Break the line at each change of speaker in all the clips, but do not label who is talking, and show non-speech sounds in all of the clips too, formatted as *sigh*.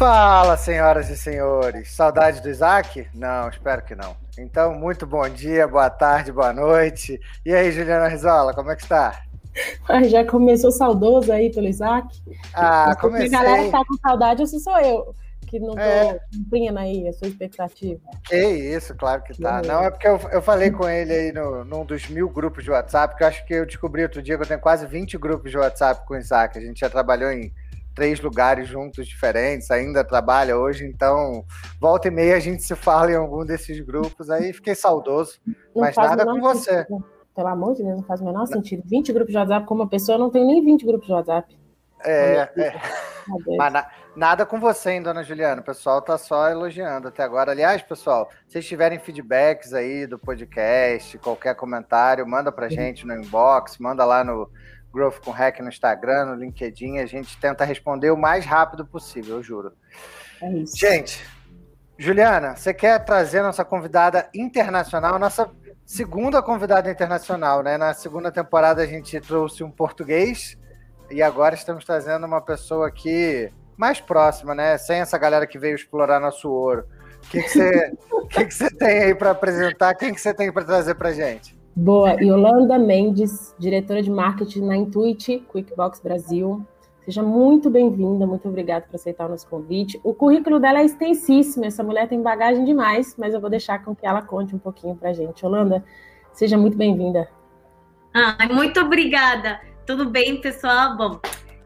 Fala, senhoras e senhores. Saudade do Isaac? Não, espero que não. Então, muito bom dia, boa tarde, boa noite. E aí, Juliana Rizola, como é que está?
Ah, já começou saudoso aí pelo Isaac?
Ah, comecei.
A galera tá com saudade, ou se sou eu que não tô é. cumprindo aí a sua expectativa.
Que isso, claro que tá. Não, é porque eu, eu falei com ele aí no, num dos mil grupos de WhatsApp, que eu acho que eu descobri outro dia que eu tenho quase 20 grupos de WhatsApp com o Isaac. A gente já trabalhou em três lugares juntos diferentes, ainda trabalha hoje, então volta e meia a gente se fala em algum desses grupos, aí fiquei saudoso, não mas nada com você.
Sentido. Pelo amor de Deus, não faz o menor sentido. 20 grupos de WhatsApp com uma pessoa, eu não tenho nem 20 grupos de WhatsApp.
É, é. Mas na, nada com você, hein, dona Juliana. O pessoal tá só elogiando até agora. Aliás, pessoal, se vocês tiverem feedbacks aí do podcast, qualquer comentário, manda pra gente no inbox, manda lá no Growth com Hack no Instagram, no LinkedIn. A gente tenta responder o mais rápido possível, eu juro.
É isso.
Gente, Juliana, você quer trazer nossa convidada internacional, nossa segunda convidada internacional, né? Na segunda temporada a gente trouxe um português e agora estamos trazendo uma pessoa aqui mais próxima, né? Sem essa galera que veio explorar nosso ouro. O que, que, você, que, que você tem aí para apresentar? Quem que você tem para trazer para gente?
Boa, Yolanda Mendes, diretora de marketing na Intuit QuickBox Brasil. Seja muito bem-vinda, muito obrigada por aceitar o nosso convite. O currículo dela é extensíssimo, essa mulher tem bagagem demais, mas eu vou deixar com que ela conte um pouquinho para a gente. Yolanda, seja muito bem-vinda.
Ah, muito obrigada. Tudo bem, pessoal? Bom,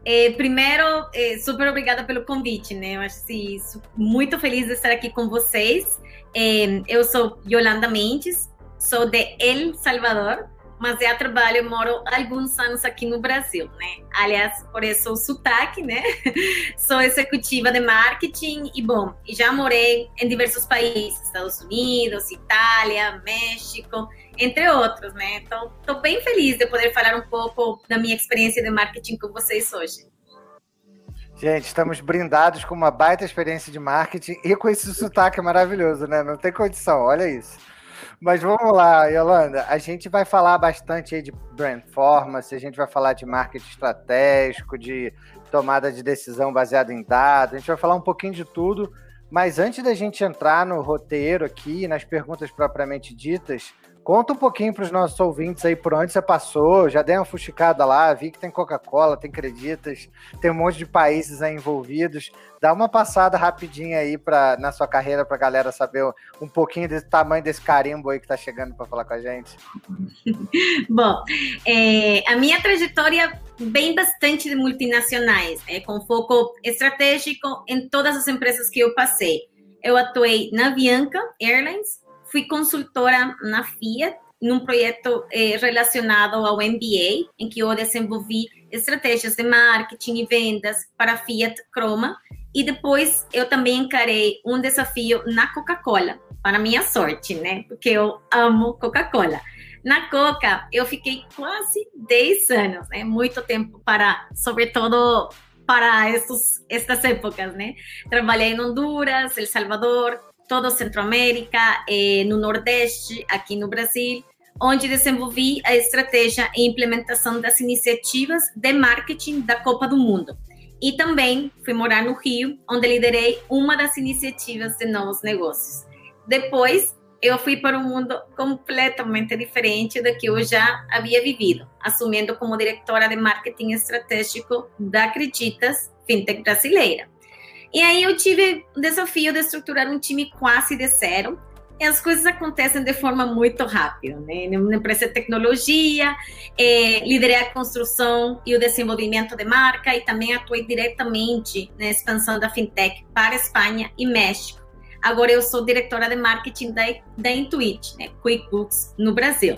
é, primeiro, é, super obrigada pelo convite, né? Eu acho assim, muito feliz de estar aqui com vocês. É, eu sou Yolanda Mendes, sou de El Salvador, mas já trabalho, moro alguns anos aqui no Brasil, né? Aliás, por isso o sotaque, né? *laughs* Sou executiva de marketing e, bom, já morei em diversos países, Estados Unidos, Itália, México, entre outros, né? Então, estou bem feliz de poder falar um pouco da minha experiência de marketing com vocês hoje.
Gente, estamos brindados com uma baita experiência de marketing e com esse sotaque maravilhoso, né? Não tem condição, olha isso. Mas vamos lá, Yolanda. A gente vai falar bastante aí de brand performance, a gente vai falar de marketing estratégico, de tomada de decisão baseada em dados, a gente vai falar um pouquinho de tudo. Mas antes da gente entrar no roteiro aqui, nas perguntas propriamente ditas, Conta um pouquinho para os nossos ouvintes aí por onde você passou. Já dei uma fuxicada lá, vi que tem Coca-Cola, tem Creditas, tem um monte de países aí envolvidos. Dá uma passada rapidinha aí pra, na sua carreira para a galera saber um pouquinho do tamanho desse carimbo aí que está chegando para falar com a gente. *laughs*
Bom, é, a minha trajetória vem bastante de multinacionais, é, com foco estratégico em todas as empresas que eu passei. Eu atuei na Bianca Airlines, fui consultora na Fiat, num projeto eh, relacionado ao MBA, em que eu desenvolvi estratégias de marketing e vendas para Fiat Chroma. E depois eu também encarei um desafio na Coca-Cola, para minha sorte, né? Porque eu amo Coca-Cola. Na Coca, eu fiquei quase 10 anos, né? Muito tempo para, sobretudo, para esses, estas épocas, né? Trabalhei em Honduras, El Salvador, toda Centro-América, eh, no Nordeste, aqui no Brasil, onde desenvolvi a estratégia e implementação das iniciativas de marketing da Copa do Mundo. E também fui morar no Rio, onde liderei uma das iniciativas de novos negócios. Depois, eu fui para um mundo completamente diferente do que eu já havia vivido, assumindo como diretora de marketing estratégico da Acreditas, fintech brasileira. E aí eu tive o desafio de estruturar um time quase de zero. E as coisas acontecem de forma muito rápida, né? Na empresa de tecnologia, é, liderei a construção e o desenvolvimento de marca e também atuei diretamente na expansão da fintech para Espanha e México. Agora eu sou diretora de marketing da, da Intuit, né? QuickBooks, no Brasil.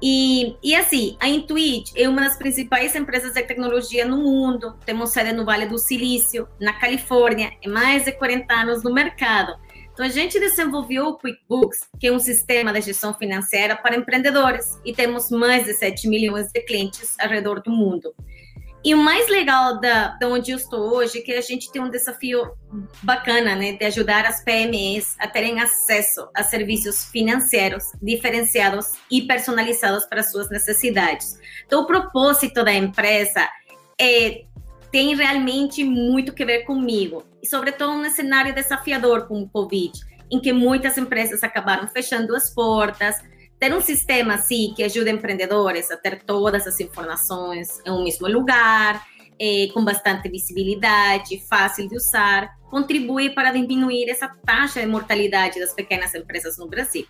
E, e assim, a Intuit é uma das principais empresas de tecnologia no mundo. Temos sede no Vale do Silício, na Califórnia, e mais de 40 anos no mercado. Então, a gente desenvolveu o QuickBooks, que é um sistema de gestão financeira para empreendedores, e temos mais de 7 milhões de clientes ao redor do mundo. E o mais legal da, da onde eu estou hoje é que a gente tem um desafio bacana, né, de ajudar as PMEs a terem acesso a serviços financeiros diferenciados e personalizados para suas necessidades. Então, o propósito da empresa é tem realmente muito que ver comigo, e sobretudo um cenário desafiador como o Covid, em que muitas empresas acabaram fechando as portas. Ter um sistema assim que ajude empreendedores a ter todas as informações em um mesmo lugar, eh, com bastante visibilidade, fácil de usar, contribui para diminuir essa taxa de mortalidade das pequenas empresas no Brasil.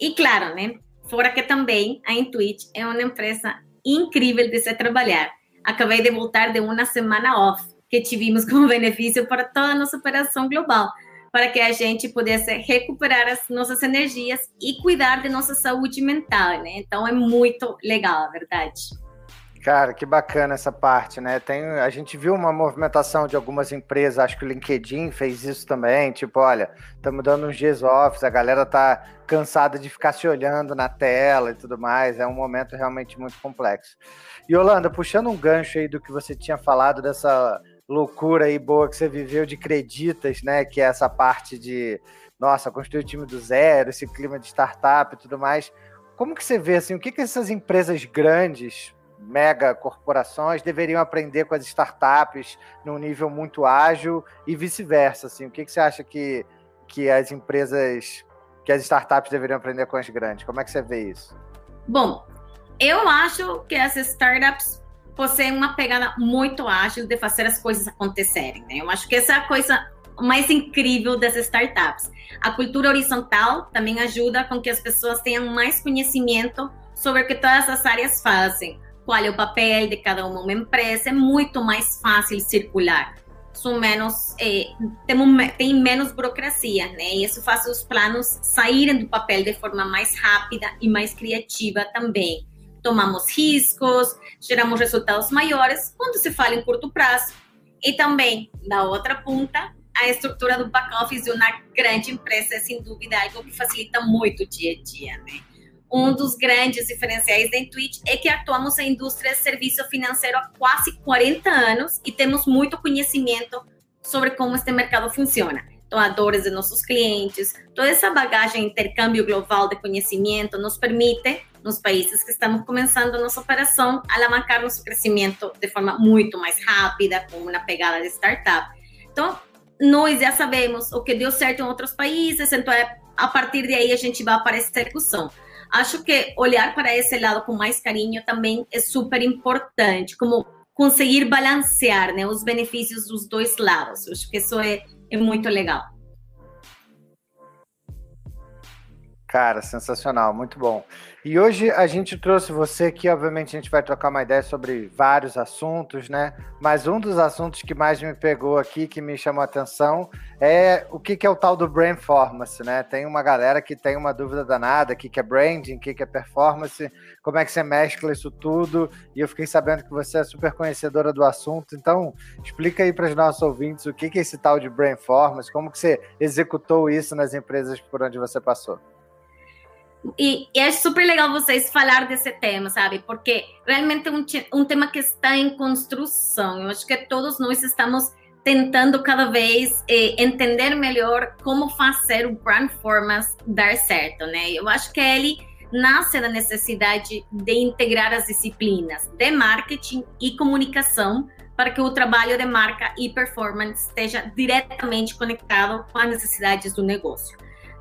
E claro, né? Fora que também a Intuit é uma empresa incrível de se trabalhar. Acabei de voltar de uma semana off, que tivemos como *laughs* benefício para toda a nossa operação global, para que a gente pudesse recuperar as nossas energias e cuidar de nossa saúde mental, né? Então é muito legal, a verdade.
Cara, que bacana essa parte, né? Tem, a gente viu uma movimentação de algumas empresas, acho que o LinkedIn fez isso também, tipo, olha, estamos dando uns dias off, a galera tá cansada de ficar se olhando na tela e tudo mais, é um momento realmente muito complexo. E Holanda, puxando um gancho aí do que você tinha falado dessa loucura aí boa que você viveu de creditas, né, que é essa parte de, nossa, construir o time do zero, esse clima de startup e tudo mais, como que você vê, assim, o que que essas empresas grandes mega corporações deveriam aprender com as startups num nível muito ágil e vice-versa. Assim, o que, que você acha que, que as empresas, que as startups deveriam aprender com as grandes? Como é que você vê isso?
Bom, eu acho que as startups possuem uma pegada muito ágil de fazer as coisas acontecerem. Né? Eu acho que essa é a coisa mais incrível das startups. A cultura horizontal também ajuda com que as pessoas tenham mais conhecimento sobre o que todas as áreas fazem qual é o papel de cada uma, uma empresa, é muito mais fácil circular. São menos, é, tem, tem menos burocracia, né? E isso faz os planos saírem do papel de forma mais rápida e mais criativa também. Tomamos riscos, geramos resultados maiores quando se fala em curto prazo. E também, da outra ponta, a estrutura do back-office de uma grande empresa é, sem dúvida, algo que facilita muito o dia a dia, né? Um dos grandes diferenciais da Intuit é que atuamos na indústria de serviço financeiro há quase 40 anos e temos muito conhecimento sobre como este mercado funciona. Doadores de nossos clientes, toda essa bagagem, intercâmbio global de conhecimento nos permite, nos países que estamos começando nossa operação, alavancar nosso crescimento de forma muito mais rápida, com uma pegada de startup. Então, nós já sabemos o que deu certo em outros países, então é, a partir de aí a gente vai para essa execução acho que olhar para esse lado com mais carinho também é super importante, como conseguir balancear né, os benefícios dos dois lados. Acho que isso é, é muito legal.
Cara, sensacional, muito bom. E hoje a gente trouxe você aqui, obviamente a gente vai trocar uma ideia sobre vários assuntos, né? Mas um dos assuntos que mais me pegou aqui, que me chamou a atenção, é o que, que é o tal do brain performance, né? Tem uma galera que tem uma dúvida danada, o que, que é branding, o que, que é performance, como é que você mescla isso tudo, e eu fiquei sabendo que você é super conhecedora do assunto, então explica aí para os nossos ouvintes o que, que é esse tal de brain performance, como que você executou isso nas empresas por onde você passou.
E, é super legal vocês falar desse tema, sabe? Porque realmente é um, um tema que está em construção. Eu acho que todos nós estamos tentando cada vez eh, entender melhor como fazer o brand performance dar certo, né? Eu acho que ele nasce da necessidade de integrar as disciplinas de marketing e comunicação para que o trabalho de marca e performance esteja diretamente conectado com as necessidades do negócio.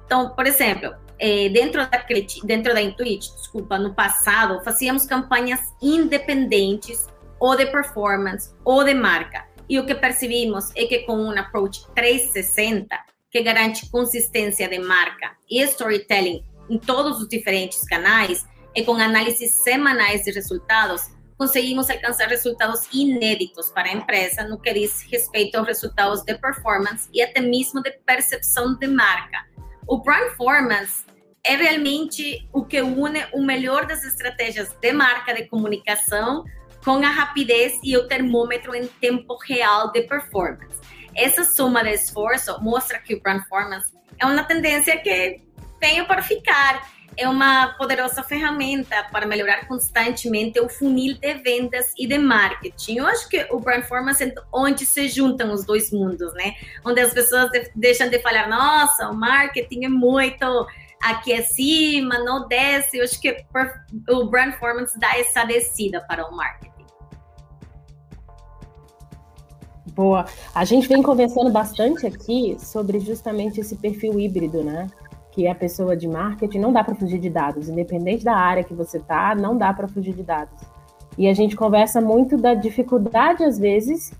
Então, por exemplo, é, dentro, da, dentro da Intuit, desculpa, no passado, fazíamos campanhas independentes ou de performance ou de marca. E o que percebimos é que com um approach 360, que garante consistência de marca e storytelling em todos os diferentes canais, e com análises semanais de resultados, conseguimos alcançar resultados inéditos para a empresa no que diz respeito aos resultados de performance e até mesmo de percepção de marca. O Performance é realmente o que une o melhor das estratégias de marca de comunicação com a rapidez e o termômetro em tempo real de performance. Essa soma de esforço mostra que o performance é uma tendência que veio para ficar. É uma poderosa ferramenta para melhorar constantemente o funil de vendas e de marketing. Eu acho que o brand performance é onde se juntam os dois mundos, né? Onde as pessoas deixam de falar, nossa, o marketing é muito aqui acima, não desce. Eu acho que o brand performance dá essa descida para o marketing.
Boa. A gente vem conversando bastante aqui sobre justamente esse perfil híbrido, né? Que é a pessoa de marketing, não dá para fugir de dados, independente da área que você tá, não dá para fugir de dados. E a gente conversa muito da dificuldade, às vezes,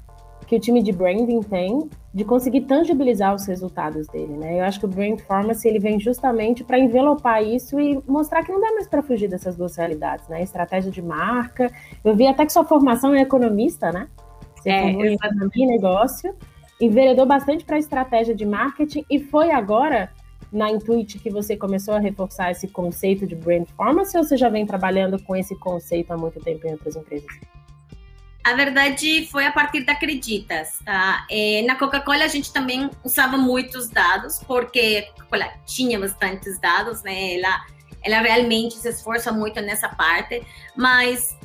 que o time de branding tem de conseguir tangibilizar os resultados dele, né? Eu acho que o Brand Pharmacy ele vem justamente para envelopar isso e mostrar que não dá mais para fugir dessas duas realidades, né? Estratégia de marca. Eu vi até que sua formação é economista, né? Você é, formou em negócio, enveredou bastante para estratégia de marketing e foi agora na Intuit que você começou a reforçar esse conceito de brand pharmacy ou você já vem trabalhando com esse conceito há muito tempo em outras empresas?
A verdade foi a partir da Acreditas, tá? É, na Coca-Cola a gente também usava muitos dados, porque a Coca-Cola tinha bastantes dados, né? Ela, ela realmente se esforça muito nessa parte, mas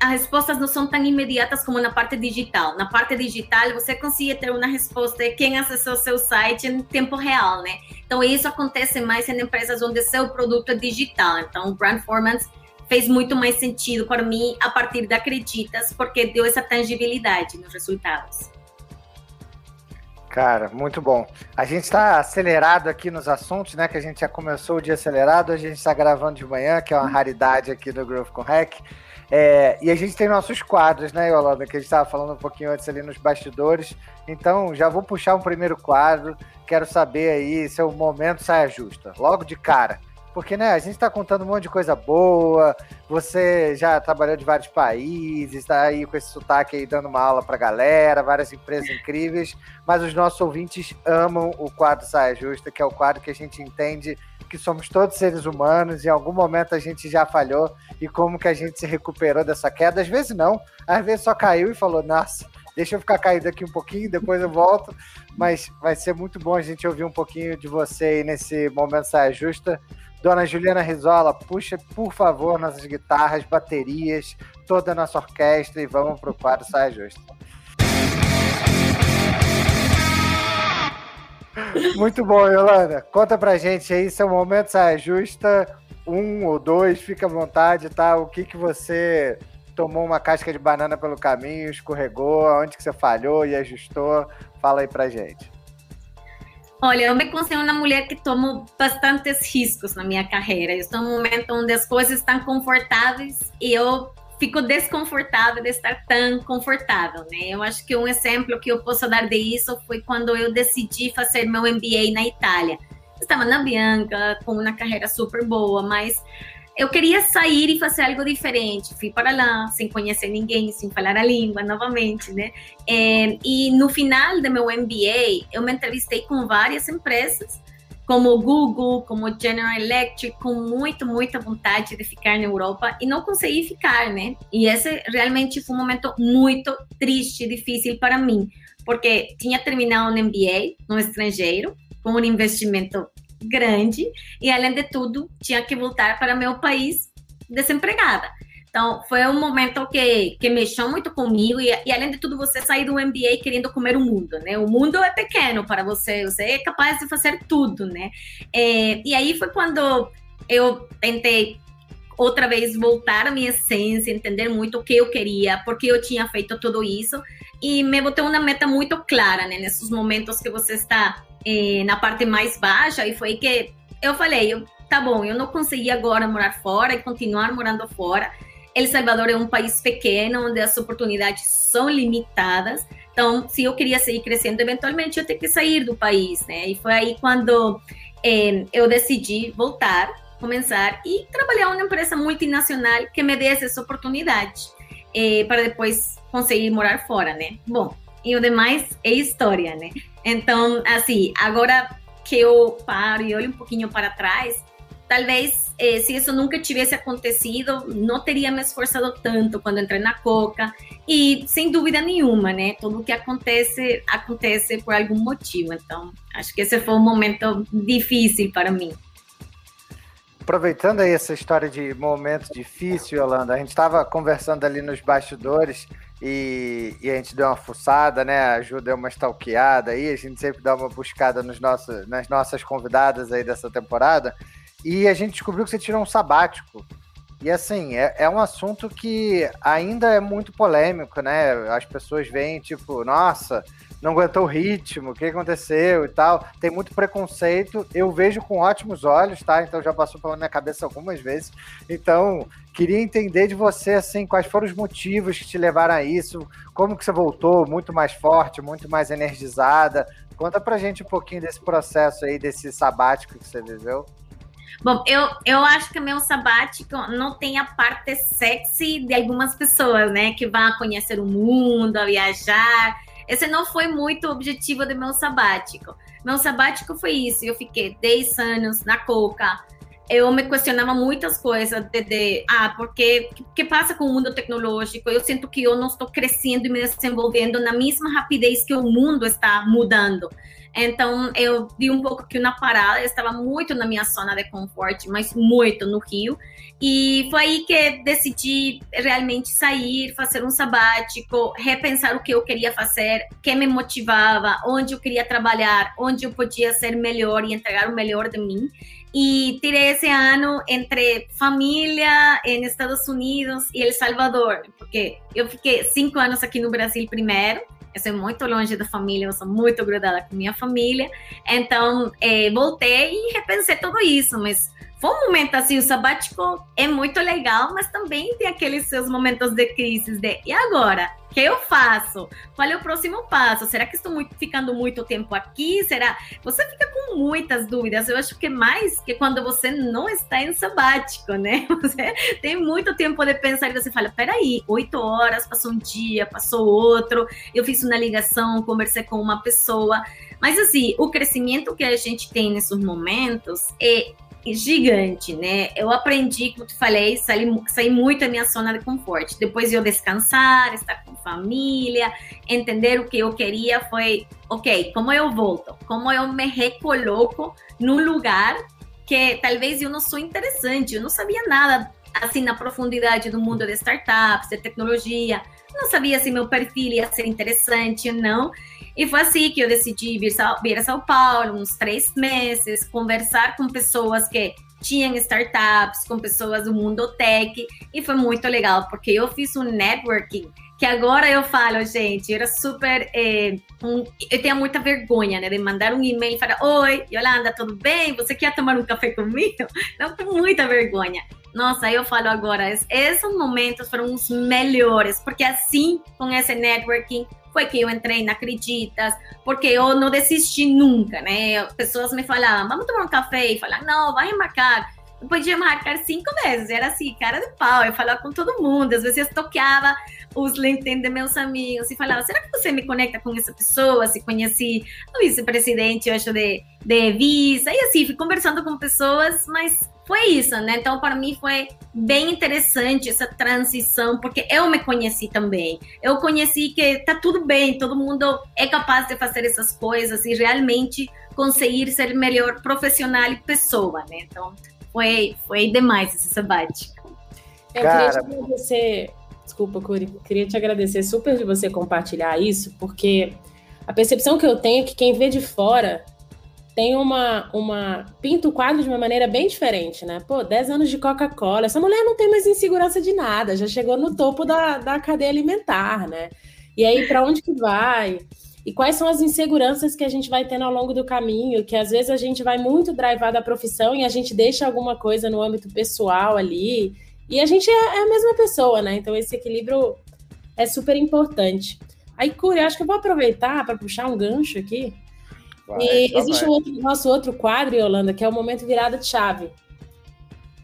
as respostas não são tão imediatas como na parte digital. Na parte digital, você consegue ter uma resposta de quem acessou seu site em tempo real, né? Então, isso acontece mais em empresas onde seu produto é digital. Então, o brand performance fez muito mais sentido para mim a partir da Acreditas, porque deu essa tangibilidade nos resultados.
Cara, muito bom. A gente está acelerado aqui nos assuntos, né? Que a gente já começou o dia acelerado, a gente está gravando de manhã, que é uma raridade aqui do Growth com Hack. É, e a gente tem nossos quadros, né, Yolanda? Que a gente estava falando um pouquinho antes ali nos bastidores. Então, já vou puxar um primeiro quadro. Quero saber aí se o momento saia justa. Logo de cara. Porque, né, a gente está contando um monte de coisa boa, você já trabalhou de vários países, está aí com esse sotaque aí dando uma aula para galera, várias empresas incríveis, mas os nossos ouvintes amam o quadro Saia Justa, que é o quadro que a gente entende que somos todos seres humanos, em algum momento a gente já falhou, e como que a gente se recuperou dessa queda, às vezes não, às vezes só caiu e falou, nossa, deixa eu ficar caído aqui um pouquinho, depois eu volto, mas vai ser muito bom a gente ouvir um pouquinho de você aí nesse momento Saia Justa, Dona Juliana Rizola, puxa, por favor, nossas guitarras, baterias, toda a nossa orquestra e vamos para o quadro Saia Justa. Muito bom, Yolanda. Conta pra gente aí, seu momento saia justa, um ou dois, fica à vontade, tá? O que que você tomou uma casca de banana pelo caminho, escorregou, onde que você falhou e ajustou? Fala aí pra gente.
Olha, eu me considero uma mulher que tomo bastantes riscos na minha carreira. Estou num momento onde as coisas estão confortáveis e eu fico desconfortável de estar tão confortável, né? Eu acho que um exemplo que eu posso dar de isso foi quando eu decidi fazer meu MBA na Itália. Estava na Bianca, com uma carreira super boa, mas eu queria sair e fazer algo diferente. Fui para lá, sem conhecer ninguém, sem falar a língua novamente, né? É, e no final do meu MBA, eu me entrevistei com várias empresas, como Google, como General Electric, com muito, muita vontade de ficar na Europa e não consegui ficar, né? E esse realmente foi um momento muito triste, difícil para mim, porque tinha terminado um MBA no estrangeiro, com um investimento grande e, além de tudo, tinha que voltar para meu país desempregada. Então, foi um momento que, que mexeu muito comigo e, e, além de tudo, você sair do MBA querendo comer o mundo, né? O mundo é pequeno para você, você é capaz de fazer tudo, né? É, e aí foi quando eu tentei outra vez voltar à minha essência, entender muito o que eu queria, porque eu tinha feito tudo isso e me botei uma meta muito clara, né? Nesses momentos que você está eh, na parte mais baixa e foi que eu falei, eu, tá bom, eu não consegui agora morar fora e continuar morando fora. El Salvador é um país pequeno onde as oportunidades são limitadas. Então, se eu queria seguir crescendo, eventualmente eu tenho que sair do país, né? E foi aí quando eh, eu decidi voltar, começar e trabalhar em uma empresa multinacional que me desse essa oportunidade eh, para depois conseguir morar fora, né? Bom, e o demais é história, né? Então, assim, agora que eu paro e olho um pouquinho para trás, talvez eh, se isso nunca tivesse acontecido, não teria me esforçado tanto quando entrei na Coca. E sem dúvida nenhuma, né? Tudo que acontece, acontece por algum motivo. Então, acho que esse foi um momento difícil para mim.
Aproveitando aí essa história de momento difícil, Yolanda, a gente estava conversando ali nos bastidores e, e, a gente deu uma fuçada, né? A Ju deu uma stalkeada aí, a gente sempre dá uma buscada nos nossos, nas nossas convidadas aí dessa temporada. E a gente descobriu que você tirou um sabático. E assim, é, é um assunto que ainda é muito polêmico, né? As pessoas veem, tipo, nossa, não aguentou o ritmo, o que aconteceu e tal. Tem muito preconceito. Eu vejo com ótimos olhos, tá? Então já passou pela minha cabeça algumas vezes. Então, queria entender de você, assim, quais foram os motivos que te levaram a isso, como que você voltou muito mais forte, muito mais energizada. Conta pra gente um pouquinho desse processo aí, desse sabático que você viveu.
Bom, eu, eu acho que meu sabático não tem a parte sexy de algumas pessoas, né? Que vão conhecer o mundo, viajar. Esse não foi muito o objetivo do meu sabático. Meu sabático foi isso. Eu fiquei 10 anos na Coca. Eu me questionava muitas coisas de, de ah, porque o que passa com o mundo tecnológico? Eu sinto que eu não estou crescendo e me desenvolvendo na mesma rapidez que o mundo está mudando. Então, eu vi um pouco que na parada, eu estava muito na minha zona de conforto, mas muito no Rio. E foi aí que decidi realmente sair, fazer um sabático, repensar o que eu queria fazer, o que me motivava, onde eu queria trabalhar, onde eu podia ser melhor e entregar o melhor de mim. E tirei esse ano entre família em Estados Unidos e El Salvador, porque eu fiquei cinco anos aqui no Brasil primeiro, eu sou muito longe da família, eu sou muito grudada com minha família. Então, é, voltei e repensei tudo isso, mas foi um momento assim, o sabático é muito legal, mas também tem aqueles seus momentos de crise de e agora? O que eu faço? Qual é o próximo passo? Será que estou muito, ficando muito tempo aqui? Será? Você fica com muitas dúvidas. Eu acho que mais que quando você não está em sabático, né? *laughs* Você tem muito tempo de pensar e você fala: peraí, oito horas, passou um dia, passou outro. Eu fiz uma ligação, conversei com uma pessoa. Mas assim, o crescimento que a gente tem nesses momentos é gigante, né? Eu aprendi, como te falei, saí, saí muito da minha zona de conforto. Depois eu descansar, estar com família, entender o que eu queria foi, ok, como eu volto? Como eu me recoloco num lugar que talvez eu não sou interessante, eu não sabia nada assim na profundidade do mundo de startups, de tecnologia, não sabia se meu perfil ia ser interessante ou não. E foi assim que eu decidi vir, vir a São Paulo, uns três meses, conversar com pessoas que tinham startups, com pessoas do mundo tech, e foi muito legal, porque eu fiz um networking que agora eu falo, gente, era super. É, um, eu tenho muita vergonha, né, de mandar um e-mail e falar: Oi, Yolanda, tudo bem? Você quer tomar um café comigo? *laughs* Não, com muita vergonha. Nossa, eu falo agora, esses momentos foram os melhores, porque assim, com esse networking, foi que eu entrei na Acreditas, porque eu não desisti nunca, né? Pessoas me falavam, vamos tomar um café, e falavam, não, vai marcar. Eu podia marcar cinco vezes, era assim, cara de pau, eu falava com todo mundo, às vezes toqueava os LinkedIn de meus amigos e falava, será que você me conecta com essa pessoa? Se conheci o vice-presidente, eu acho, de, de Visa, e assim, fui conversando com pessoas, mas foi isso, né? Então, para mim foi bem interessante essa transição, porque eu me conheci também. Eu conheci que tá tudo bem, todo mundo é capaz de fazer essas coisas e realmente conseguir ser melhor profissional e pessoa, né? Então, foi, foi demais esse sabático.
Eu Cara... queria te agradecer, desculpa, Curi, queria te agradecer super de você compartilhar isso, porque a percepção que eu tenho é que quem vê de fora tem uma, uma. pinta o quadro de uma maneira bem diferente, né? Pô, 10 anos de Coca-Cola. Essa mulher não tem mais insegurança de nada, já chegou no topo da, da cadeia alimentar, né? E aí, para onde que vai? E quais são as inseguranças que a gente vai tendo ao longo do caminho? Que às vezes a gente vai muito drivado da profissão e a gente deixa alguma coisa no âmbito pessoal ali. E a gente é, é a mesma pessoa, né? Então esse equilíbrio é super importante. Aí, Curi, acho que eu vou aproveitar para puxar um gancho aqui Vai, e existe o outro, nosso outro quadro, Yolanda, que é o momento virada de chave.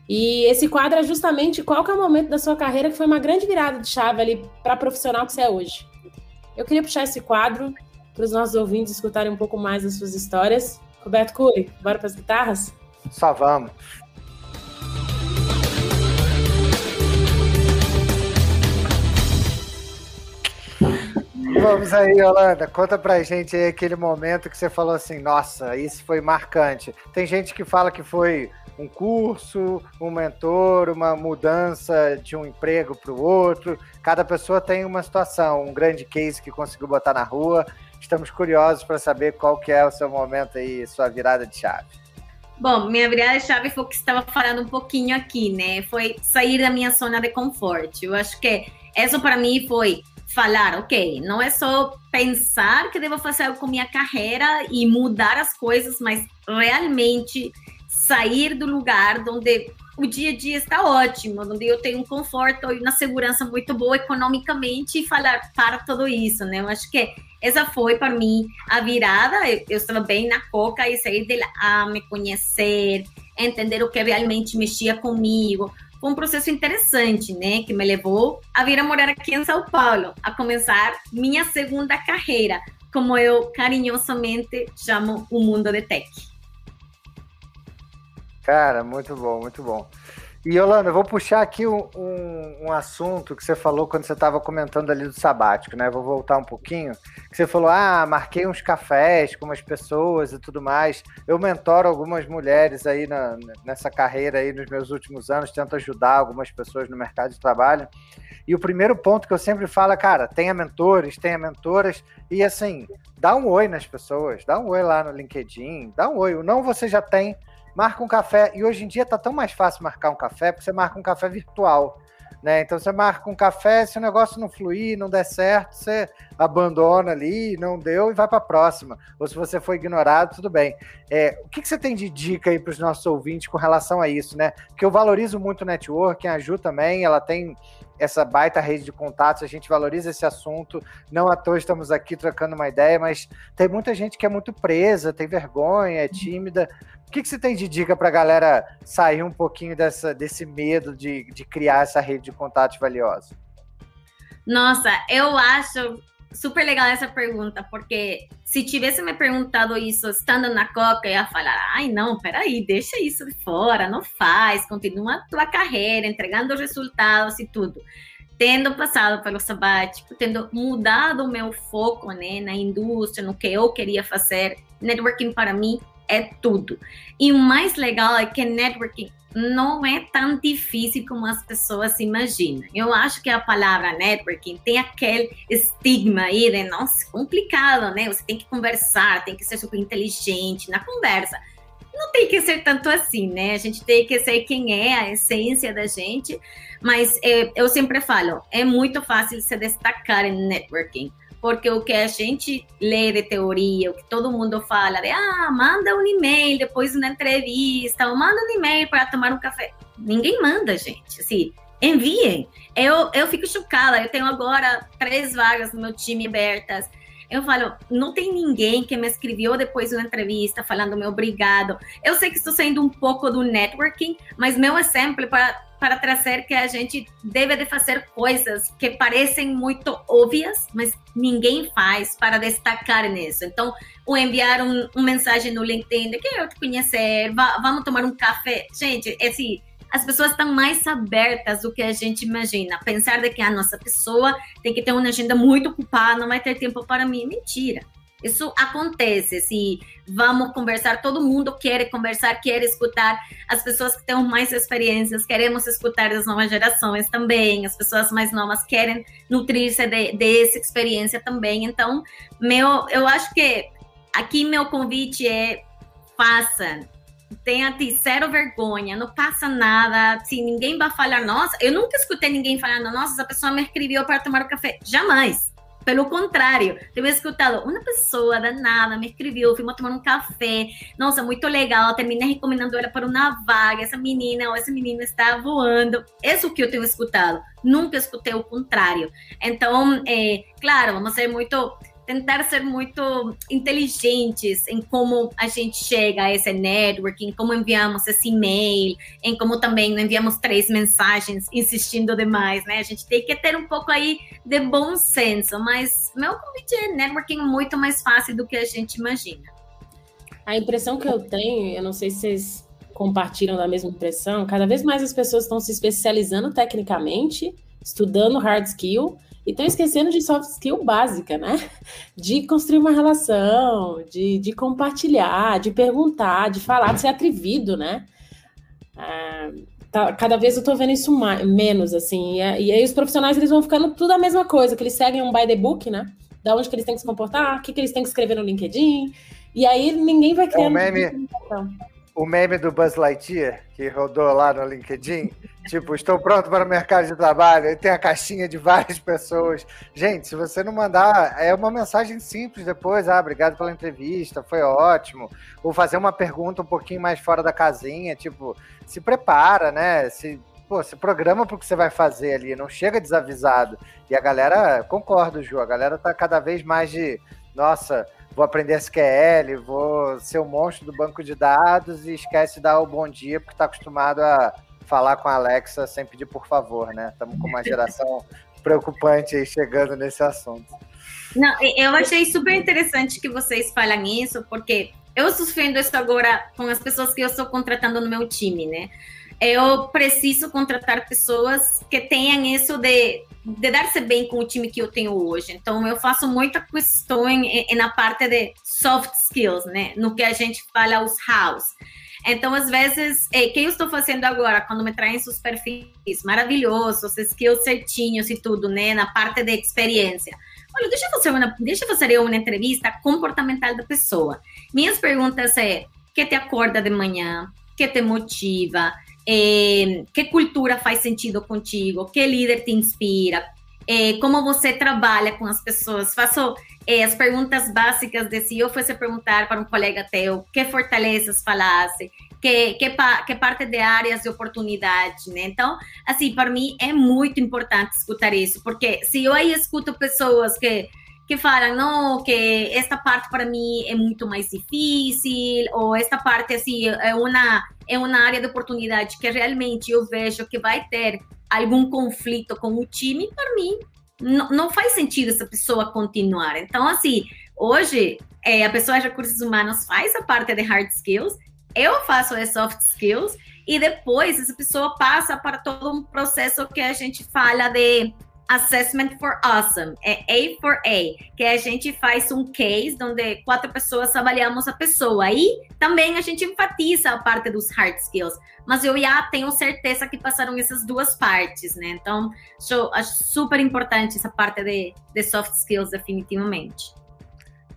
E esse quadro é justamente qual que é o momento da sua carreira que foi uma grande virada de chave ali para profissional que você é hoje. Eu queria puxar esse quadro para os nossos ouvintes escutarem um pouco mais das suas histórias. Roberto Cury, bora para as guitarras?
Só vamos. Vamos aí, Yolanda, conta pra gente aí aquele momento que você falou assim, nossa, isso foi marcante. Tem gente que fala que foi um curso, um mentor, uma mudança de um emprego para o outro. Cada pessoa tem uma situação, um grande case que conseguiu botar na rua. Estamos curiosos para saber qual que é o seu momento aí, sua virada de chave.
Bom, minha virada chave foi o que estava falando um pouquinho aqui, né? Foi sair da minha zona de conforto. Eu acho que isso para mim foi falar, ok, não é só pensar que devo fazer com minha carreira e mudar as coisas, mas realmente sair do lugar onde o dia a dia está ótimo, onde eu tenho um conforto e uma segurança muito boa economicamente e falar para tudo isso, né? Eu acho que essa foi para mim a virada. Eu, eu estava bem na coca e sair de lá a me conhecer, entender o que realmente mexia comigo. Foi um processo interessante, né? Que me levou a vir a morar aqui em São Paulo, a começar minha segunda carreira, como eu carinhosamente chamo o mundo de tech.
Cara, muito bom, muito bom. E Yolanda, eu vou puxar aqui um, um, um, assunto que você falou quando você estava comentando ali do sabático, né? Vou voltar um pouquinho. Você falou, ah, marquei uns cafés com umas pessoas e tudo mais. Eu mentoro algumas mulheres aí na, nessa carreira aí nos meus últimos anos, tento ajudar algumas pessoas no mercado de trabalho. E o primeiro ponto que eu sempre falo é, cara, tenha mentores, tenha mentoras, e assim, dá um oi nas pessoas, dá um oi lá no LinkedIn, dá um oi. O não você já tem, marca um café. E hoje em dia tá tão mais fácil marcar um café, porque você marca um café virtual. Né? Então você marca um café, se o negócio não fluir, não der certo, você abandona ali, não deu e vai para a próxima. Ou se você foi ignorado, tudo bem. É, o que, que, você tem de dica aí para os nossos ouvintes com relação a isso, né? Porque eu valorizo muito o networking, a Ju também, ela tem essa baita rede de contatos, a gente valoriza esse assunto. Não à toa estamos aqui trocando uma ideia, mas tem muita gente que é muito presa, tem vergonha, é tímida. O que, que você tem de dica para a galera sair um pouquinho dessa, desse medo de, de criar essa rede de contatos valiosa?
Nossa, eu acho super legal essa pergunta, porque se tivesse me perguntado isso estando na Coca, eu ia falar: ai, não, peraí, deixa isso de fora, não faz, continua a tua carreira, entregando resultados e tudo. Tendo passado pelo sabático, tendo mudado o meu foco né, na indústria, no que eu queria fazer, networking para mim é tudo. E o mais legal é que networking não é tão difícil como as pessoas imaginam. Eu acho que a palavra networking tem aquele estigma aí de, nossa, complicado, né? Você tem que conversar, tem que ser super inteligente na conversa. Não tem que ser tanto assim, né? A gente tem que ser quem é, a essência da gente. Mas é, eu sempre falo, é muito fácil se destacar em networking porque o que a gente lê de teoria, o que todo mundo fala, de ah, manda um e-mail depois uma entrevista, ou manda um e-mail para tomar um café. Ninguém manda, gente. Assim, enviem. Eu, eu fico chocada. Eu tenho agora três vagas no meu time abertas. Eu falo, não tem ninguém que me escreveu depois de uma entrevista falando meu obrigado. Eu sei que estou saindo um pouco do networking, mas meu exemplo para para trazer que a gente deve de fazer coisas que parecem muito óbvias, mas ninguém faz para destacar nisso. Então, o enviar um, um mensagem no LinkedIn, que eu te conhecer, vamos tomar um café. Gente, esse as pessoas estão mais abertas do que a gente imagina. Pensar de que a nossa pessoa tem que ter uma agenda muito ocupada, não vai ter tempo para mim. Mentira. Isso acontece. Se vamos conversar, todo mundo quer conversar, quer escutar. As pessoas que têm mais experiências, queremos escutar das novas gerações também. As pessoas mais novas querem nutrir-se de, dessa experiência também. Então, meu, eu acho que aqui meu convite é faça tenha zero vergonha, não passa nada. Se ninguém vai falar, nossa, eu nunca escutei ninguém falando, nossa, essa pessoa me escreveu para tomar um café. Jamais. Pelo contrário, eu escutado, uma pessoa danada me escreveu, fomos tomar um café, nossa, muito legal, terminei recomendando ela para uma vaga, essa menina ou esse menino está voando. Isso é que eu tenho escutado, nunca escutei o contrário. Então, é, claro, vamos ser muito tentar ser muito inteligentes em como a gente chega a esse networking, como enviamos esse e-mail, em como também enviamos três mensagens insistindo demais, né? A gente tem que ter um pouco aí de bom senso, mas meu convite é networking muito mais fácil do que a gente imagina.
A impressão que eu tenho, eu não sei se vocês compartilham da mesma impressão, cada vez mais as pessoas estão se especializando tecnicamente, estudando hard skill, e estão esquecendo de soft skill básica, né? De construir uma relação, de, de compartilhar, de perguntar, de falar, de ser atrevido, né? Ah, tá, cada vez eu tô vendo isso mais, menos, assim. E, e, aí os profissionais eles vão ficando tudo a mesma coisa, que eles seguem um by the book, né? Da onde que eles têm que se comportar, o que, que eles têm que escrever no LinkedIn. E aí ninguém vai criando.
É um meme, o meme do Buzz Lightyear, que rodou lá no LinkedIn, tipo, estou pronto para o mercado de trabalho, e tem a caixinha de várias pessoas. Gente, se você não mandar, é uma mensagem simples depois, ah, obrigado pela entrevista, foi ótimo. Ou fazer uma pergunta um pouquinho mais fora da casinha, tipo, se prepara, né? Se, pô, se programa para o que você vai fazer ali, não chega desavisado. E a galera, concordo, Ju, a galera tá cada vez mais de, nossa vou aprender SQL, vou ser o um monstro do banco de dados e esquece de dar o bom dia porque está acostumado a falar com a Alexa sem pedir por favor, né? Estamos com uma geração *laughs* preocupante aí chegando nesse assunto.
Não, eu achei super interessante que vocês falam isso, porque eu sofrendo isso agora com as pessoas que eu estou contratando no meu time, né? Eu preciso contratar pessoas que tenham isso de de dar-se bem com o time que eu tenho hoje. Então, eu faço muita questão em, em, na parte de soft skills, né? No que a gente fala os hows. Então, às vezes, o é, que eu estou fazendo agora, quando me traem seus perfis maravilhosos, skills certinhos e tudo, né? Na parte de experiência. Olha, deixa eu fazer uma, deixa eu fazer uma entrevista comportamental da pessoa. Minhas perguntas é, que te acorda de manhã? que te motiva? É, que cultura faz sentido contigo, que líder te inspira, é, como você trabalha com as pessoas. Faço é, as perguntas básicas de se eu fosse perguntar para um colega teu, que fortalezas falasse, que, que, que parte de áreas de oportunidade, né? Então, assim, para mim é muito importante escutar isso, porque se eu aí escuto pessoas que que falam, não, que esta parte para mim é muito mais difícil, ou esta parte, assim, é uma, é uma área de oportunidade que realmente eu vejo que vai ter algum conflito com o time, para mim, não, não faz sentido essa pessoa continuar. Então, assim, hoje, é, a pessoa de recursos humanos faz a parte de hard skills, eu faço as soft skills, e depois essa pessoa passa para todo um processo que a gente fala de Assessment for Awesome, é A for A, que a gente faz um case onde quatro pessoas avaliamos a pessoa. Aí também a gente enfatiza a parte dos hard skills, mas eu já tenho certeza que passaram essas duas partes, né? Então, eu acho super importante essa parte de, de soft skills, definitivamente.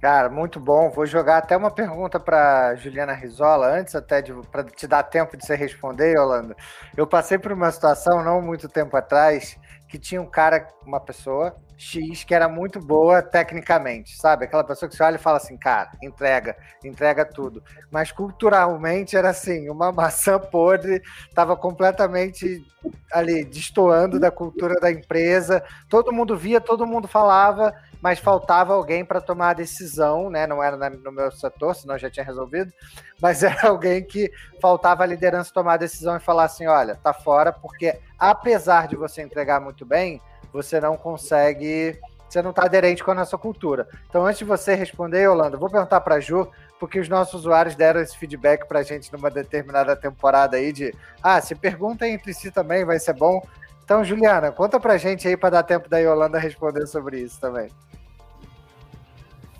Cara, muito bom. Vou jogar até uma pergunta para Juliana Rizola, antes até para te dar tempo de você responder, Yolanda. Eu passei por uma situação não muito tempo atrás que tinha um cara, uma pessoa X, que era muito boa tecnicamente, sabe? Aquela pessoa que você olha e fala assim, cara, entrega, entrega tudo. Mas culturalmente era assim, uma maçã podre, estava completamente ali destoando da cultura da empresa. Todo mundo via, todo mundo falava, mas faltava alguém para tomar a decisão, né? Não era no meu setor, senão já tinha resolvido, mas *laughs* era alguém que faltava a liderança tomar a decisão e falar assim: olha, tá fora, porque apesar de você entregar muito bem, você não consegue, você não está aderente com a nossa cultura. Então, antes de você responder, Yolanda, vou perguntar para a Ju, porque os nossos usuários deram esse feedback para a gente numa determinada temporada aí de, ah, se pergunta entre si também, vai ser bom. Então, Juliana, conta pra gente aí para dar tempo da Yolanda responder sobre isso também.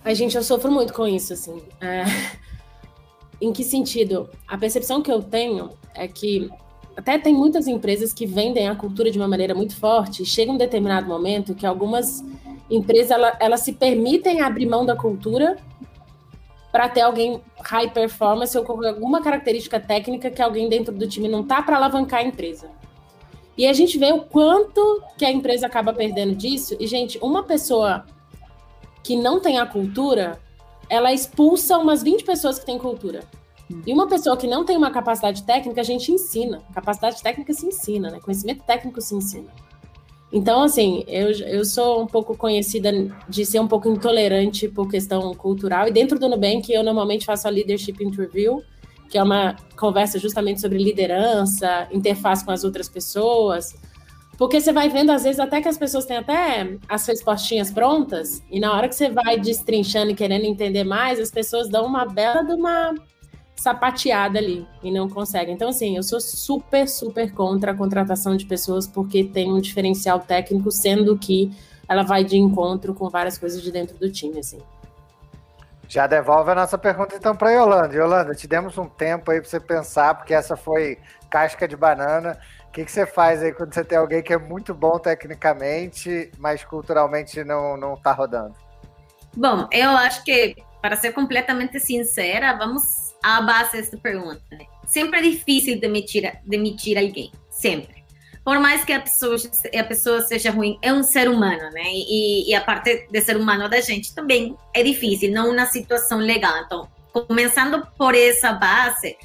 Ai, gente, eu sofro muito com isso, assim. É... *laughs* Em que sentido? A percepção que eu tenho é que até tem muitas empresas que vendem a cultura de uma maneira muito forte. Chega um determinado momento que algumas empresas elas ela se permitem abrir mão da cultura para ter alguém high performance ou com alguma característica técnica que alguém dentro do time não tá para alavancar a empresa. E a gente vê o quanto que a empresa acaba perdendo disso. E, gente, uma pessoa que não tem a cultura, ela expulsa umas 20 pessoas que têm cultura. Hum. E uma pessoa que não tem uma capacidade técnica, a gente ensina. Capacidade técnica se ensina, né? Conhecimento técnico se ensina. Então, assim, eu, eu sou um pouco conhecida de ser um pouco intolerante por questão cultural. E dentro do Nubank, eu normalmente faço a Leadership Interview, que é uma conversa justamente sobre liderança, interface com as outras pessoas. Porque você vai vendo, às vezes, até que as pessoas têm até as respostinhas prontas, e na hora que você vai destrinchando e querendo entender mais, as pessoas dão uma bela de uma sapateada ali e não conseguem. Então, assim, eu sou super, super contra a contratação de pessoas porque tem um diferencial técnico, sendo que ela vai de encontro com várias coisas de dentro do time, assim.
Já devolve a nossa pergunta então para Yolanda. Yolanda, te demos um tempo aí para você pensar, porque essa foi casca de banana. O que, que você faz aí quando você tem alguém que é muito bom tecnicamente, mas culturalmente não, não tá rodando?
Bom, eu acho que, para ser completamente sincera, vamos a base dessa pergunta. Sempre é difícil demitir, demitir alguém, sempre. Por mais que a pessoa, a pessoa seja ruim, é um ser humano, né? E, e a parte de ser humano da gente também é difícil, não uma situação legal. Então, começando por essa base,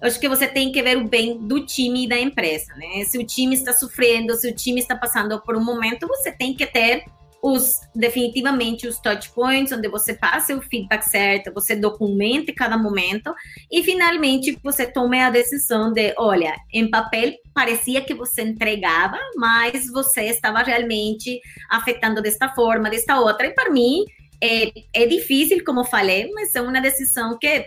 acho que você tem que ver o bem do time e da empresa, né? Se o time está sofrendo, se o time está passando por um momento, você tem que ter os definitivamente os touch points, onde você passa o feedback certo, você documente cada momento e finalmente você tome a decisão de, olha, em papel parecia que você entregava, mas você estava realmente afetando desta forma, desta outra. E para mim é, é difícil, como falei, mas é uma decisão que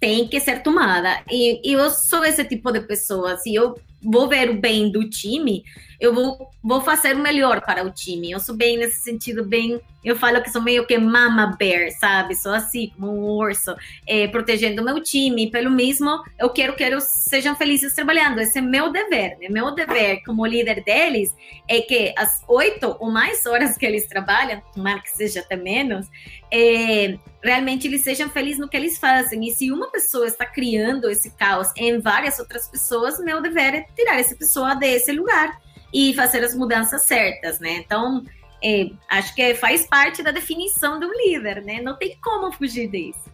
tem que ser tomada. E, e eu sou esse tipo de pessoa. Se eu vou ver o bem do time, eu vou, vou fazer o melhor para o time. Eu sou bem nesse sentido, bem. Eu falo que sou meio que mama bear, sabe? Sou assim, como um urso, é, protegendo o meu time. Pelo mesmo, eu quero que eles sejam felizes trabalhando. Esse é meu dever. Né? Meu dever como líder deles é que as oito ou mais horas que eles trabalham, tomara que seja até menos, é, realmente eles sejam felizes no que eles fazem. E se uma pessoa está criando esse caos em várias outras pessoas, meu dever é tirar essa pessoa desse lugar e fazer as mudanças certas, né? Então, é, acho que faz parte da definição de um líder, né? Não tem como fugir disso.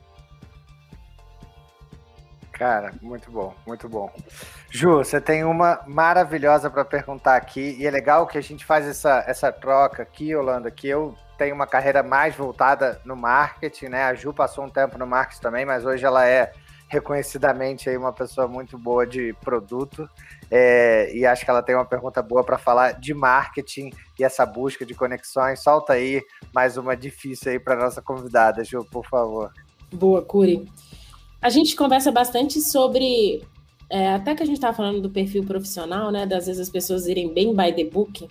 Cara, muito bom, muito bom. Ju, você tem uma maravilhosa para perguntar aqui, e é legal que a gente faz essa, essa troca aqui, Holanda, que eu tenho uma carreira mais voltada no marketing, né? A Ju passou um tempo no marketing também, mas hoje ela é reconhecidamente aí uma pessoa muito boa de produto. É, e acho que ela tem uma pergunta boa para falar de marketing e essa busca de conexões. Solta aí mais uma difícil aí para nossa convidada, Ju, por favor.
Boa, Curi. A gente conversa bastante sobre, é, até que a gente estava falando do perfil profissional, né? Das vezes as pessoas irem bem by the book.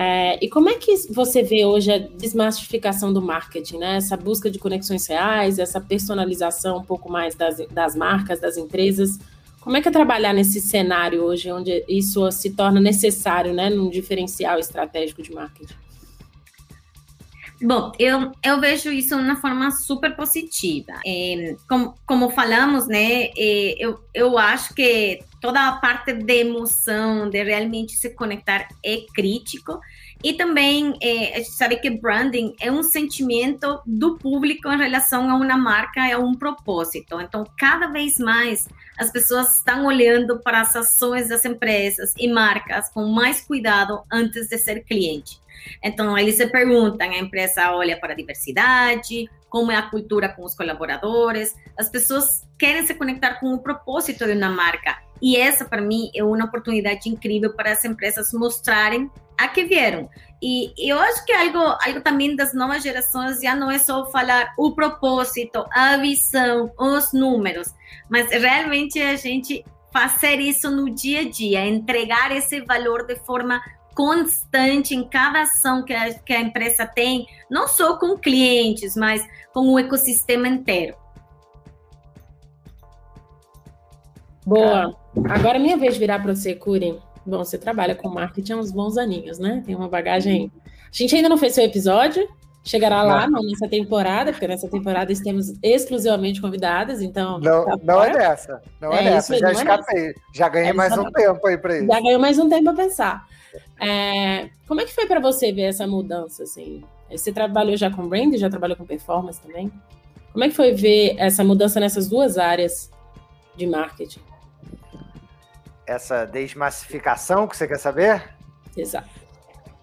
É, e como é que você vê hoje a desmastificação do marketing, né? Essa busca de conexões reais, essa personalização um pouco mais das, das marcas, das empresas. Como é que é trabalhar nesse cenário hoje, onde isso se torna necessário, né, num diferencial estratégico de marketing?
Bom, eu, eu vejo isso de uma forma super positiva. É, como, como falamos, né, é, eu, eu acho que toda a parte de emoção, de realmente se conectar, é crítico. E também é, a gente sabe que branding é um sentimento do público em relação a uma marca, a um propósito. Então, cada vez mais as pessoas estão olhando para as ações das empresas e marcas com mais cuidado antes de ser cliente. Então, eles se perguntam, a empresa olha para a diversidade, como é a cultura com os colaboradores, as pessoas querem se conectar com o propósito de uma marca. E essa, para mim, é uma oportunidade incrível para as empresas mostrarem a que vieram. E, e eu acho que algo, algo também das novas gerações já não é só falar o propósito, a visão, os números, mas realmente a gente fazer isso no dia a dia, entregar esse valor de forma constante em cada ação que a, que a empresa tem, não só com clientes, mas com o ecossistema inteiro.
Boa. Agora é minha vez de virar para você, Curi. Bom, você trabalha com marketing há uns bons aninhos, né? Tem uma bagagem. A gente ainda não fez seu episódio, chegará lá não, nessa temporada, porque nessa temporada estamos exclusivamente convidadas, então.
Não, tá não é dessa. Não é, é dessa. Já é escapei. É já ganhei é mais um tempo aí para isso.
Já ganhei mais um tempo para pensar. É, como é que foi para você ver essa mudança? Assim? Você trabalhou já com brand, já trabalhou com performance também? Como é que foi ver essa mudança nessas duas áreas de marketing?
essa desmassificação que você quer saber?
Exato.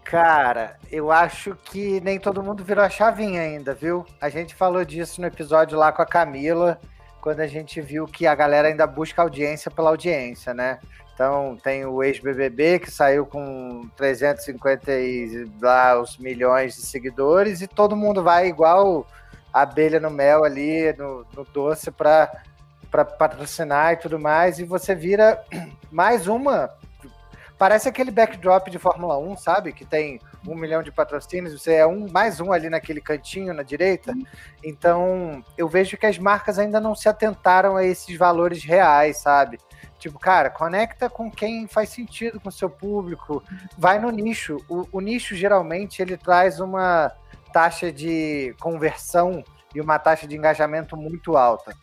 Cara, eu acho que nem todo mundo virou a chavinha ainda, viu? A gente falou disso no episódio lá com a Camila, quando a gente viu que a galera ainda busca audiência pela audiência, né? Então, tem o ex-BBB que saiu com 350 e lá os milhões de seguidores e todo mundo vai igual abelha no mel ali, no, no doce, para patrocinar e tudo mais, e você vira *clears throat* mais uma. Parece aquele backdrop de Fórmula 1, sabe? Que tem um milhão de patrocínios, você é um mais um ali naquele cantinho na direita. Então, eu vejo que as marcas ainda não se atentaram a esses valores reais, sabe? Tipo, cara, conecta com quem faz sentido com o seu público, vai no nicho. O, o nicho geralmente ele traz uma taxa de conversão e uma taxa de engajamento muito alta.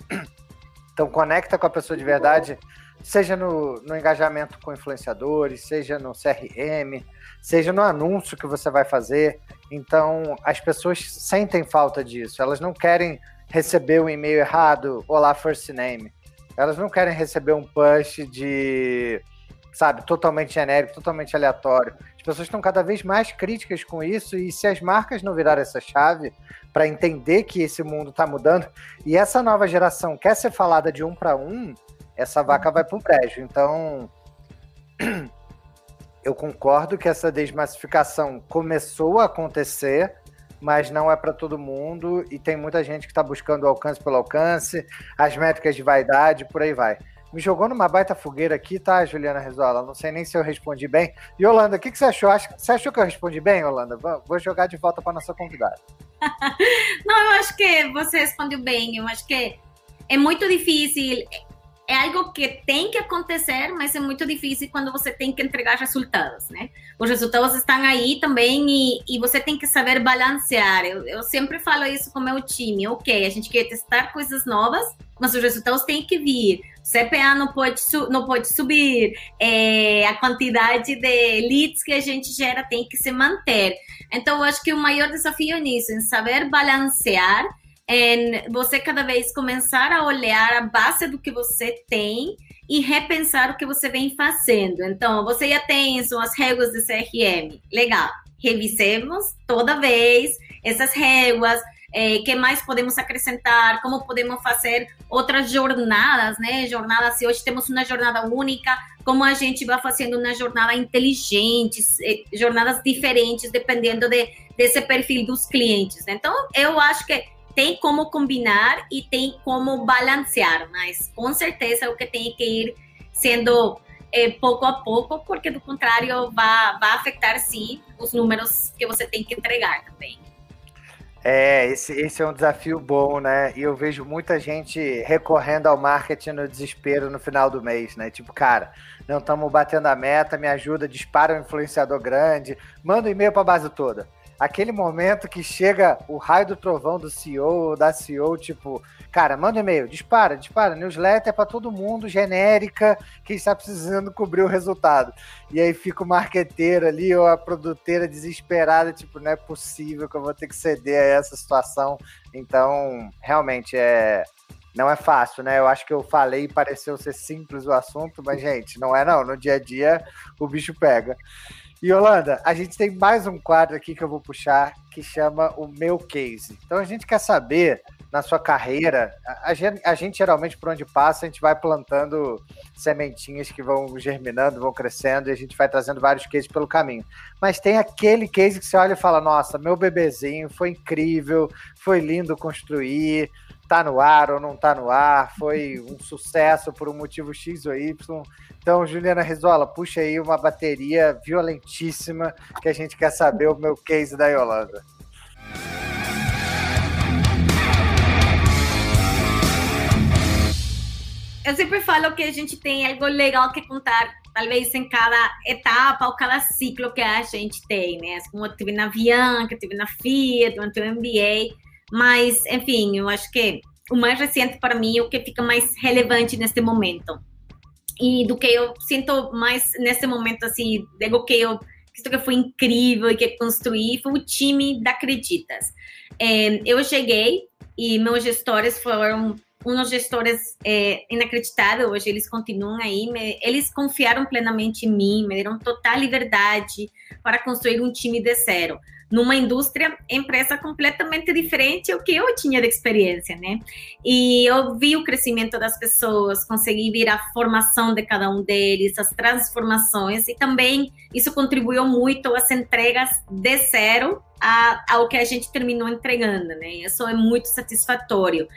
Então conecta com a pessoa de verdade, seja no, no engajamento com influenciadores, seja no CRM, seja no anúncio que você vai fazer. Então as pessoas sentem falta disso. Elas não querem receber o um e-mail errado, olá first name. Elas não querem receber um push de, sabe, totalmente genérico, totalmente aleatório. As pessoas estão cada vez mais críticas com isso e se as marcas não virarem essa chave para entender que esse mundo está mudando e essa nova geração quer ser falada de um para um, essa vaca vai para o brejo. Então, *clears throat* eu concordo que essa desmassificação começou a acontecer, mas não é para todo mundo e tem muita gente que está buscando o alcance pelo alcance, as métricas de vaidade, por aí vai. Me jogou numa baita fogueira aqui, tá, Juliana Rezola? Não sei nem se eu respondi bem. E Holanda, o que, que você achou? Você achou que eu respondi bem, Holanda? Vou jogar de volta para nossa convidada. *laughs*
não, eu acho que você respondeu bem. Eu acho que é muito difícil é algo que tem que acontecer, mas é muito difícil quando você tem que entregar resultados, né? Os resultados estão aí também e, e você tem que saber balancear. Eu, eu, sempre falo isso com meu time. Ok, a gente quer testar coisas novas, mas os resultados têm que vir. O CPA não pode, não pode subir, é, a quantidade de leads que a gente gera tem que se manter. Então, eu acho que o maior desafio é nisso, em saber balancear em você cada vez começar a olhar a base do que você tem e repensar o que você vem fazendo. Então, você já tem suas regras de CRM. Legal. Revisemos toda vez essas regras, é, que mais podemos acrescentar, como podemos fazer outras jornadas, né? Jornadas, se hoje temos uma jornada única, como a gente vai fazendo uma jornada inteligente, é, jornadas diferentes, dependendo de, desse perfil dos clientes. Então, eu acho que tem como combinar e tem como balancear, mas com certeza o que tem que ir sendo é, pouco a pouco, porque do contrário vai, vai afetar sim os números que você tem que entregar também.
É, esse, esse é um desafio bom, né? E eu vejo muita gente recorrendo ao marketing no desespero no final do mês, né? Tipo, cara, não estamos batendo a meta, me ajuda, dispara um influenciador grande, manda um e-mail para a base toda aquele momento que chega o raio do trovão do CEO ou da CEO, tipo, cara, manda um e-mail, dispara, dispara, newsletter para todo mundo, genérica, que está precisando cobrir o resultado. E aí fica o marqueteiro ali ou a produteira desesperada, tipo, não é possível que eu vou ter que ceder a essa situação. Então, realmente é não é fácil, né? Eu acho que eu falei e pareceu ser simples o assunto, mas gente, não é não, no dia a dia o bicho pega. E Yolanda, a gente tem mais um quadro aqui que eu vou puxar que chama o meu case. Então a gente quer saber na sua carreira, a gente, a gente geralmente por onde passa, a gente vai plantando sementinhas que vão germinando, vão crescendo e a gente vai trazendo vários cases pelo caminho. Mas tem aquele case que você olha e fala: "Nossa, meu bebezinho foi incrível, foi lindo construir, tá no ar ou não tá no ar, foi um sucesso por um motivo X ou Y. Então, Juliana Rizola, puxa aí uma bateria violentíssima que a gente quer saber o meu case da Yolanda.
Eu sempre falo que a gente tem algo legal que contar, talvez em cada etapa ou cada ciclo que a gente tem, né? Como eu tive na Avianca, tive na eu tive no MBA, mas, enfim, eu acho que o mais recente para mim, o que fica mais relevante neste momento. E do que eu sinto mais nesse momento, assim, digo que eu isso que foi incrível e que construí foi o time da Acreditas. É, eu cheguei e meus gestores foram uns gestores é, inacreditáveis, hoje eles continuam aí, me, eles confiaram plenamente em mim, me deram total liberdade para construir um time de zero numa indústria, empresa completamente diferente do que eu tinha de experiência, né? E eu vi o crescimento das pessoas, consegui ver a formação de cada um deles, as transformações, e também isso contribuiu muito às entregas de zero ao que a gente terminou entregando, né? Isso é muito satisfatório.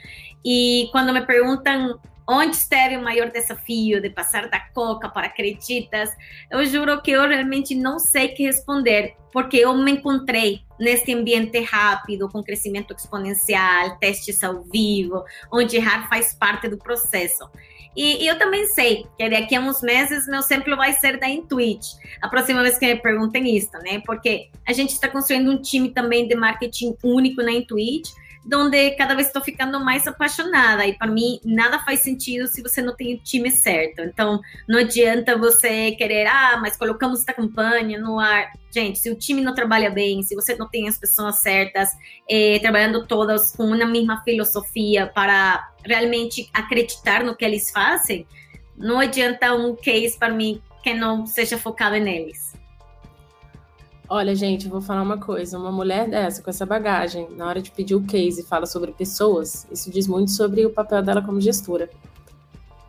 E quando me perguntam onde esteve o maior desafio de passar da Coca para Acreditas, eu juro que eu realmente não sei que responder, porque eu me encontrei nesse ambiente rápido, com crescimento exponencial, testes ao vivo, onde errar faz parte do processo. E, e, eu também sei que daqui a uns meses meu exemplo vai ser da Intuit. A próxima vez que me perguntem isso, né? Porque a gente está construindo um time também de marketing único na Intuit, onde cada vez estou ficando mais apaixonada. E para mim, nada faz sentido se você não tem o time certo. Então, não adianta você querer, ah, mas colocamos esta campanha no ar. Gente, se o time não trabalha bem, se você não tem as pessoas certas, eh, trabalhando todas com uma mesma filosofia para realmente acreditar no que eles fazem, não adianta um case para mim que não seja focado neles.
Olha, gente, vou falar uma coisa. Uma mulher dessa, com essa bagagem, na hora de pedir o case, fala sobre pessoas, isso diz muito sobre o papel dela como gestora.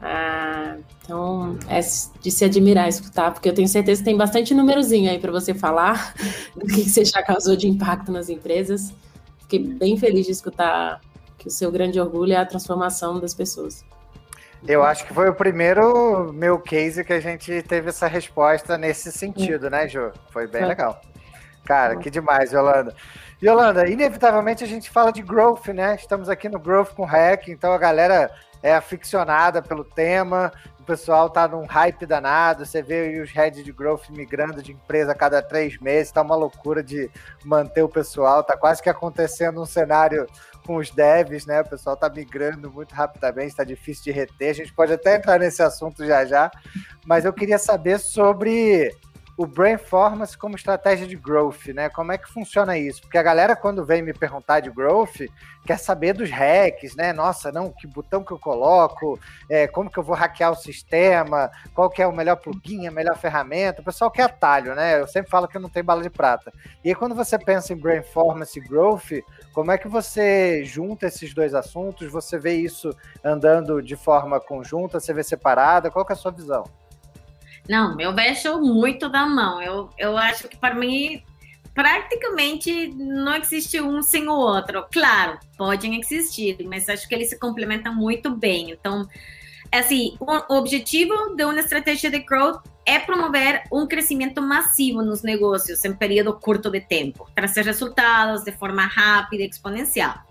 Ah, então, é de se admirar escutar, porque eu tenho certeza que tem bastante númerozinho aí para você falar *laughs* do que você já causou de impacto nas empresas. Fiquei bem feliz de escutar que o seu grande orgulho é a transformação das pessoas.
Eu acho que foi o primeiro meu case que a gente teve essa resposta nesse sentido, né, Jô? Foi bem legal. Cara, que demais, Yolanda. Yolanda, inevitavelmente a gente fala de growth, né? Estamos aqui no Growth com Hack, então a galera é aficionada pelo tema, pessoal tá num hype danado, você vê os heads de growth migrando de empresa a cada três meses, tá uma loucura de manter o pessoal, tá quase que acontecendo um cenário com os devs, né? O pessoal está migrando muito rapidamente, está difícil de reter. A gente pode até entrar nesse assunto já já, mas eu queria saber sobre o Brainformance como estratégia de growth, né? Como é que funciona isso? Porque a galera, quando vem me perguntar de growth, quer saber dos hacks, né? Nossa, não, que botão que eu coloco, é, como que eu vou hackear o sistema, qual que é o melhor plugin, a melhor ferramenta. O pessoal quer atalho, né? Eu sempre falo que não tem bala de prata. E aí, quando você pensa em Brainformance e growth, como é que você junta esses dois assuntos? Você vê isso andando de forma conjunta, você vê separada? Qual que é a sua visão?
Não, eu vejo muito da mão. Eu, eu acho que para mim praticamente não existe um sem o outro. Claro, podem existir, mas acho que eles se complementam muito bem. Então, assim, o objetivo de uma estratégia de growth é promover um crescimento massivo nos negócios em período curto de tempo, trazer resultados de forma rápida e exponencial.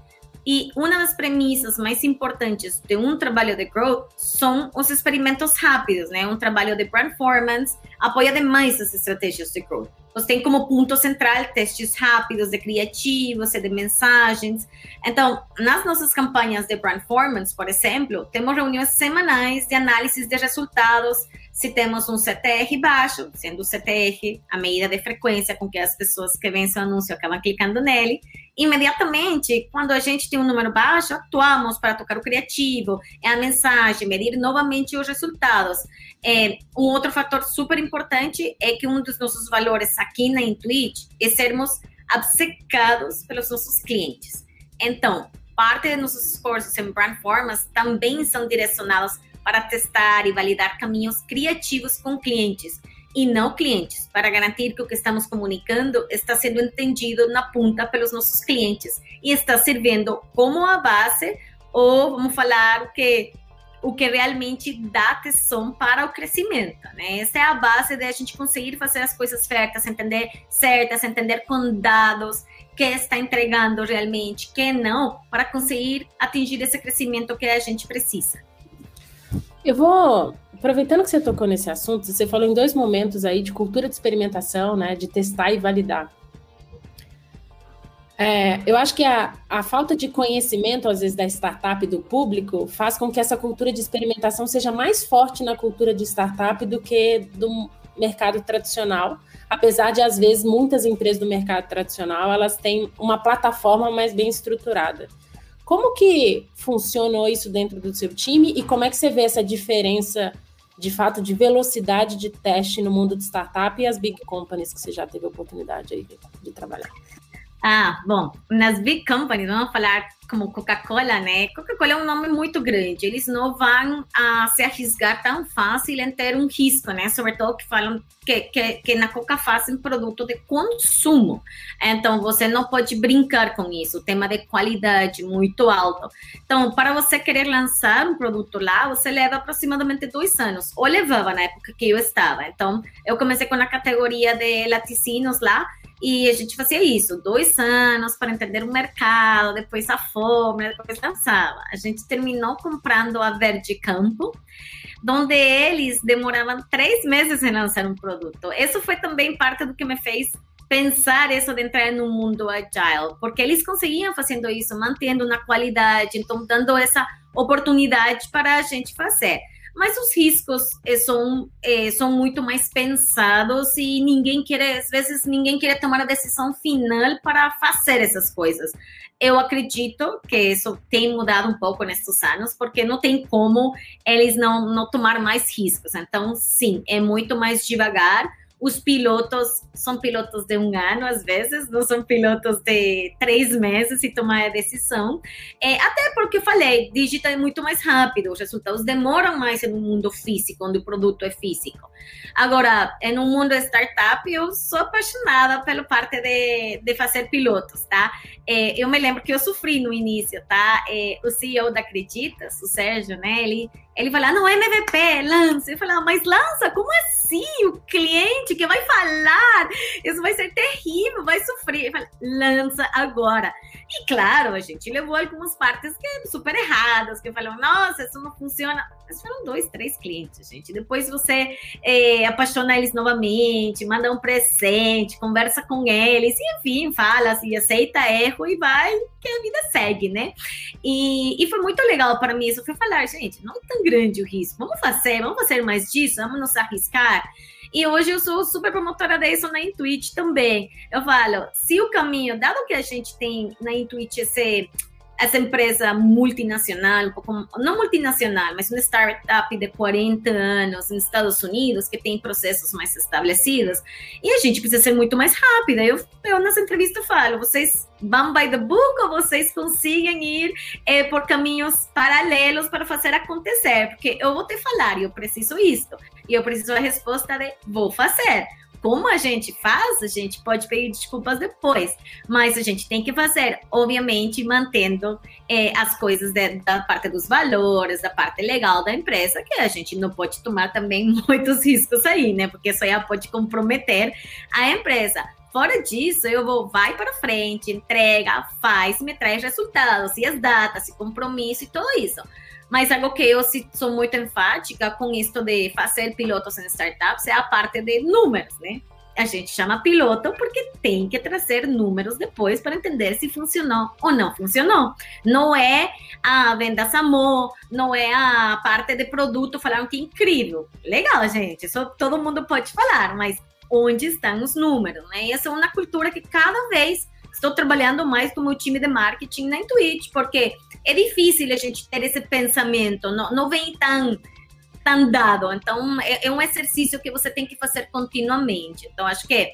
E uma das premissas mais importantes de um trabalho de growth são os experimentos rápidos, né? Um trabalho de performance apoia demais as estratégias de growth. Você tem como ponto central testes rápidos de criativos e de mensagens. Então, nas nossas campanhas de performance, por exemplo, temos reuniões semanais de análise de resultados se temos um CTR baixo, sendo o CTR a medida de frequência com que as pessoas que veem seu anúncio acabam clicando nele, imediatamente, quando a gente tem um número baixo, atuamos para tocar o criativo, é a mensagem, medir novamente os resultados. É, um outro fator super importante é que um dos nossos valores aqui na Intuit é sermos obcecados pelos nossos clientes. Então, parte de nossos esforços em brand formas também são direcionados para testar e validar caminhos criativos com clientes e não clientes, para garantir que o que estamos comunicando está sendo entendido na ponta pelos nossos clientes e está servindo como a base ou vamos falar o que o que realmente dá atenção para o crescimento, né? Essa é a base de a gente conseguir fazer as coisas certas, entender certas, entender com dados que está entregando realmente, que não, para conseguir atingir esse crescimento que a gente precisa.
Eu vou, aproveitando que você tocou nesse assunto, você falou em dois momentos aí de cultura de experimentação, né, de testar e validar. É, eu acho que a, a falta de conhecimento, às vezes, da startup e do público faz com que essa cultura de experimentação seja mais forte na cultura de startup do que do mercado tradicional, apesar de, às vezes, muitas empresas do mercado tradicional, elas têm uma plataforma mais bem estruturada. Como que funcionou isso dentro do seu time e como é que você vê essa diferença de fato de velocidade de teste no mundo de startup e as big companies que você já teve a oportunidade aí de, de trabalhar?
Ah, bom, nas big companies, vamos falar como Coca-Cola, né? Coca-Cola é um nome muito grande. Eles não vão a se arriscar tão fácil em ter um risco, né? Sobretudo que falam que, que, que na Coca fazem produto de consumo. Então, você não pode brincar com isso. O tema de qualidade muito alto. Então, para você querer lançar um produto lá, você leva aproximadamente dois anos. Ou levava na época que eu estava. Então, eu comecei com a categoria de laticínios lá e a gente fazia isso, dois anos para entender o mercado, depois a fome, depois lançava. A gente terminou comprando a Verde Campo, onde eles demoravam três meses em lançar um produto. Isso foi também parte do que me fez pensar isso de entrar no mundo agile, porque eles conseguiam fazendo isso, mantendo na qualidade, então dando essa oportunidade para a gente fazer mas os riscos eh, são, é, são muito mais pensados e ninguém quer, às vezes, ninguém quer tomar a decisão final para fazer essas coisas. Eu acredito que isso tem mudado um pouco nesses anos, porque não tem como eles não, não tomar mais riscos. Então, sim, é muito mais devagar os pilotos são pilotos de um ano, às vezes, não são pilotos de três meses e tomar a decisão. É, até porque eu falei, digital é muito mais rápido, os resultados demoram mais no mundo físico, onde o produto é físico. Agora, em um mundo startup, eu sou apaixonada pela parte de, de fazer pilotos, tá? É, eu me lembro que eu sofri no início, tá? É, o CEO da Acreditas, o Sérgio, né? Ele ele fala, não, MVP, lança. Eu falo, mas lança, como assim? O cliente que vai falar, isso vai ser terrível, vai sofrer. Ele fala, lança agora. E claro, a gente levou algumas partes que super erradas, que falam, nossa, isso não funciona. Mas foram dois, três clientes, gente. Depois você é, apaixona eles novamente, manda um presente, conversa com eles, enfim, fala assim, aceita erro e vai, que a vida segue, né? E, e foi muito legal para mim isso. Foi falar, gente, não é tão grande o risco. Vamos fazer, vamos fazer mais disso, vamos nos arriscar. E hoje eu sou super promotora disso na Intuit também. Eu falo, se o caminho, dado que a gente tem na Intuit esse essa empresa multinacional, um pouco, não multinacional, mas uma startup de 40 anos nos Estados Unidos, que tem processos mais estabelecidos, e a gente precisa ser muito mais rápida. Eu, eu nessa entrevista falo, vocês vão by the book ou vocês conseguem ir é, por caminhos paralelos para fazer acontecer? Porque eu vou te falar, eu preciso isto, e eu preciso a resposta de vou fazer como a gente faz, a gente pode pedir desculpas depois, mas a gente tem que fazer, obviamente, mantendo é, as coisas de, da parte dos valores, da parte legal da empresa, que a gente não pode tomar também *laughs* muitos riscos aí, né? Porque isso aí pode comprometer a empresa. Fora disso, eu vou, vai para frente, entrega, faz, me traz resultados, e as datas, e compromisso e tudo isso. Mas algo que eu sou muito enfática com isso de fazer pilotos em startups é a parte de números, né? A gente chama piloto porque tem que trazer números depois para entender se funcionou ou não funcionou. Não é a venda amor, não é a parte de produto falar que incrível. Legal, gente, isso todo mundo pode falar, mas onde estão os números, né? E essa é uma cultura que cada vez estou trabalhando mais com o meu time de marketing na Intuit, porque é difícil a gente ter esse pensamento, não, não vem tão, tão dado. Então, é, é um exercício que você tem que fazer continuamente. Então, acho que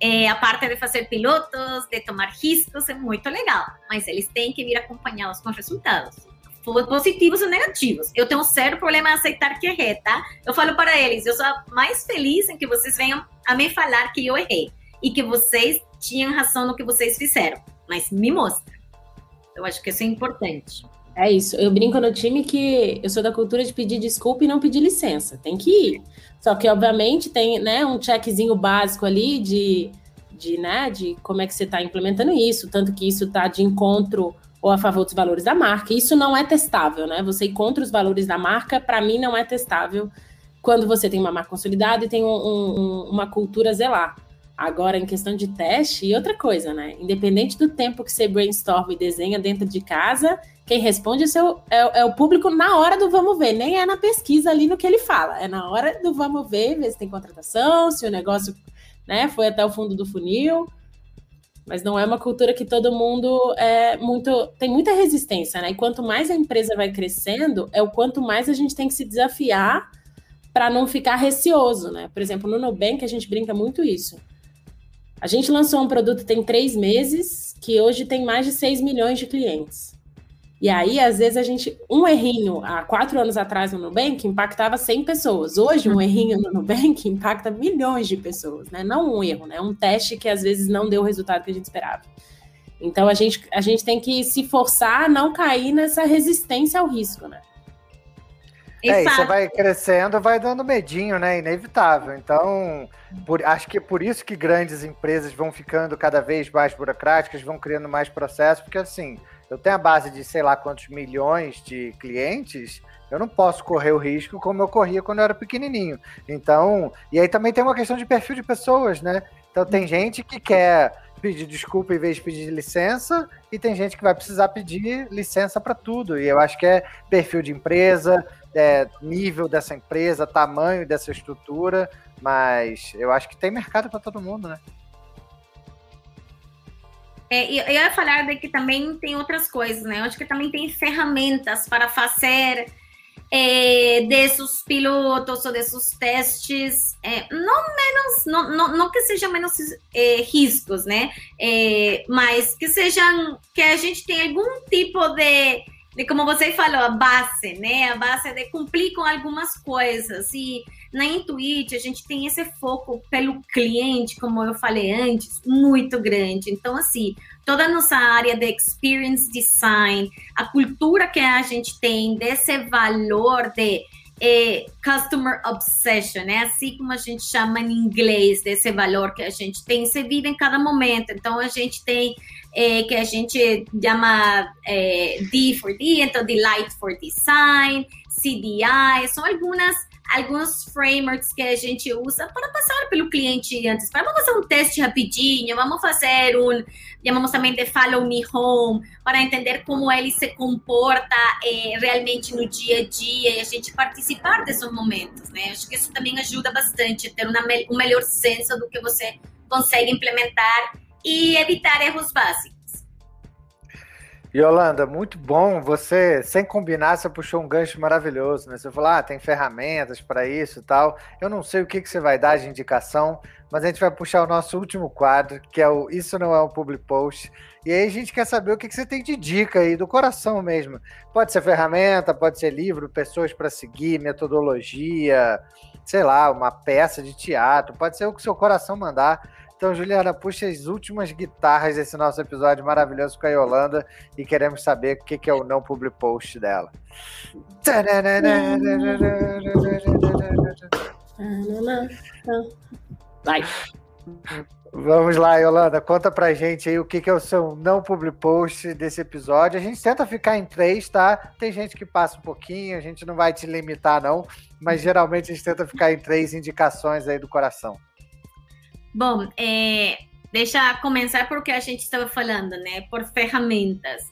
é, a parte de fazer pilotos, de tomar riscos, é muito legal, mas eles têm que vir acompanhados com resultados positivos ou negativos. Eu tenho um sério problema em aceitar que errei, tá? Eu falo para eles, eu sou mais feliz em que vocês venham a me falar que eu errei e que vocês tinham razão no que vocês fizeram, mas me mostra. Eu acho que isso é importante.
É isso. Eu brinco no time que eu sou da cultura de pedir desculpa e não pedir licença. Tem que ir. Só que, obviamente, tem né, um checkzinho básico ali de, de, né, de como é que você está implementando isso, tanto que isso está de encontro ou a favor dos valores da marca. Isso não é testável, né? Você ir contra os valores da marca, para mim, não é testável quando você tem uma marca consolidada e tem um, um, uma cultura zelar. Agora, em questão de teste, e outra coisa, né? Independente do tempo que você brainstorm e desenha dentro de casa, quem responde é, seu, é, é, o público na hora do vamos ver, nem é na pesquisa ali no que ele fala, é na hora do vamos ver, ver se tem contratação, se o negócio né, foi até o fundo do funil. Mas não é uma cultura que todo mundo é muito. tem muita resistência, né? E quanto mais a empresa vai crescendo, é o quanto mais a gente tem que se desafiar para não ficar receoso, né? Por exemplo, no Nubank a gente brinca muito isso a gente lançou um produto tem três meses, que hoje tem mais de 6 milhões de clientes. E aí, às vezes, a gente. Um errinho há quatro anos atrás no Nubank impactava 100 pessoas. Hoje, um errinho no Nubank impacta milhões de pessoas, né? Não um erro, né? Um teste que às vezes não deu o resultado que a gente esperava. Então, a gente, a gente tem que se forçar a não cair nessa resistência ao risco, né?
É, e você vai crescendo, vai dando medinho, né? Inevitável. Então, por, acho que é por isso que grandes empresas vão ficando cada vez mais burocráticas, vão criando mais processos, porque assim, eu tenho a base de sei lá quantos milhões de clientes, Eu não posso correr o risco como eu corria quando eu era pequenininho. Então, e aí também tem uma questão de perfil de pessoas, né? Então tem gente que quer pedir desculpa em vez de pedir licença, e tem gente que vai precisar pedir licença para tudo. E eu acho que é perfil de empresa, é, nível dessa empresa, tamanho dessa estrutura, mas eu acho que tem mercado para todo mundo, né?
É, eu ia falar de que também tem outras coisas, né? Eu acho que também tem ferramentas para fazer é, desses pilotos ou desses testes, é, não menos, não, não, que sejam menos é, riscos, né? Mas que sejam, que a gente tenha algum tipo de, de, como você falou, a base, né? A base de cumprir com algumas coisas. E na Intuit a gente tem esse foco pelo cliente, como eu falei antes, muito grande. Então, assim, toda a nossa área de experience design, a cultura que a gente tem desse valor de é, customer obsession, né? Assim como a gente chama em inglês desse valor que a gente tem, se vive em cada momento. Então a gente tem é, que a gente chama é, D for D, então Delight for Design, CDI, são algumas alguns frameworks que a gente usa para passar pelo cliente antes. Vamos fazer um teste rapidinho, vamos fazer um, chamamos também de Follow Me Home, para entender como ele se comporta é, realmente no dia a dia e a gente participar desses momentos, né? Acho que isso também ajuda bastante ter uma, um melhor senso do que você consegue implementar e evitar erros básicos.
Yolanda, muito bom. Você, sem combinar, você puxou um gancho maravilhoso, né? Você falou, ah, tem ferramentas para isso e tal. Eu não sei o que, que você vai dar de indicação, mas a gente vai puxar o nosso último quadro, que é o Isso Não É um Public Post. E aí a gente quer saber o que, que você tem de dica aí, do coração mesmo. Pode ser ferramenta, pode ser livro, pessoas para seguir, metodologia, sei lá, uma peça de teatro, pode ser o que seu coração mandar. Então, Juliana, puxa as últimas guitarras desse nosso episódio maravilhoso com a Yolanda e queremos saber o que, que é o não public post dela. Vai. Vamos lá, Yolanda, conta pra gente aí o que, que é o seu não public post desse episódio. A gente tenta ficar em três, tá? Tem gente que passa um pouquinho, a gente não vai te limitar, não, mas geralmente a gente tenta ficar em três indicações aí do coração.
Bom, é, deixa começar porque a gente estava falando, né? Por ferramentas.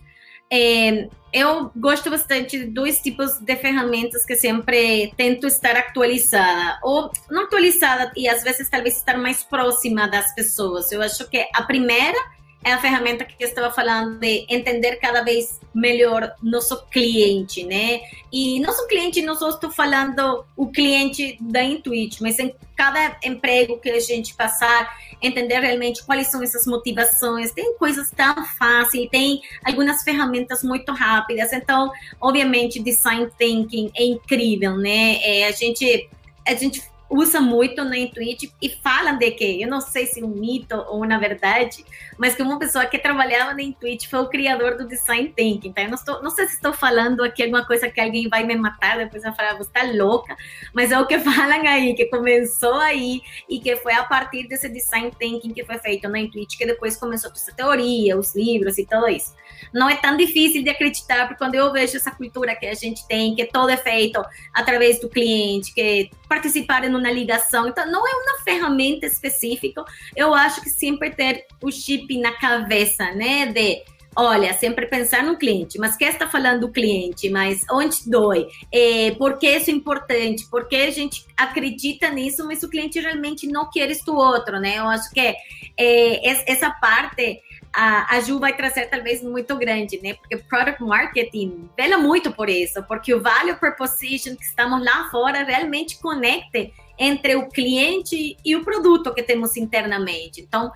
É, eu gosto bastante de dois tipos de ferramentas que sempre tento estar atualizada, ou não atualizada, e às vezes talvez estar mais próxima das pessoas. Eu acho que a primeira é a ferramenta que eu estava falando de entender cada vez melhor nosso cliente, né? E nosso cliente, não só estou falando o cliente da Intuit, mas em cada emprego que a gente passar, entender realmente quais são essas motivações. Tem coisas tão fáceis, tem algumas ferramentas muito rápidas. Então, obviamente, design thinking é incrível, né? É, a gente a gente usa muito na Intuit e falam de que, eu não sei se é um mito ou na verdade, mas que uma pessoa que trabalhava na Intuit foi o criador do Design Thinking, então eu não, estou, não sei se estou falando aqui alguma coisa que alguém vai me matar, depois vai falar, você está louca, mas é o que *laughs* falam aí, que começou aí e que foi a partir desse Design Thinking que foi feito na Intuit que depois começou toda essa teoria, os livros e tudo isso. Não é tão difícil de acreditar, porque quando eu vejo essa cultura que a gente tem, que todo é feito através do cliente, que participar em uma ligação. Então, não é uma ferramenta específica. Eu acho que sempre ter o chip na cabeça, né? De olha, sempre pensar no cliente, mas quem está falando do cliente, mas onde dói, é, por que isso é importante, por que a gente acredita nisso, mas o cliente realmente não quer isto outro, né? Eu acho que é, essa parte a, a Ju vai trazer talvez muito grande, né? Porque product marketing vela muito por isso, porque o value proposition que estamos lá fora realmente conecte entre o cliente e o produto que temos internamente. Então,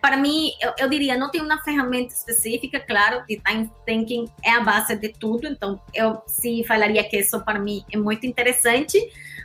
para mim, eu, eu, diria, não tem uma ferramenta específica, claro, design thinking é a base de tudo, então eu sim falaria que isso para mim é muito interessante,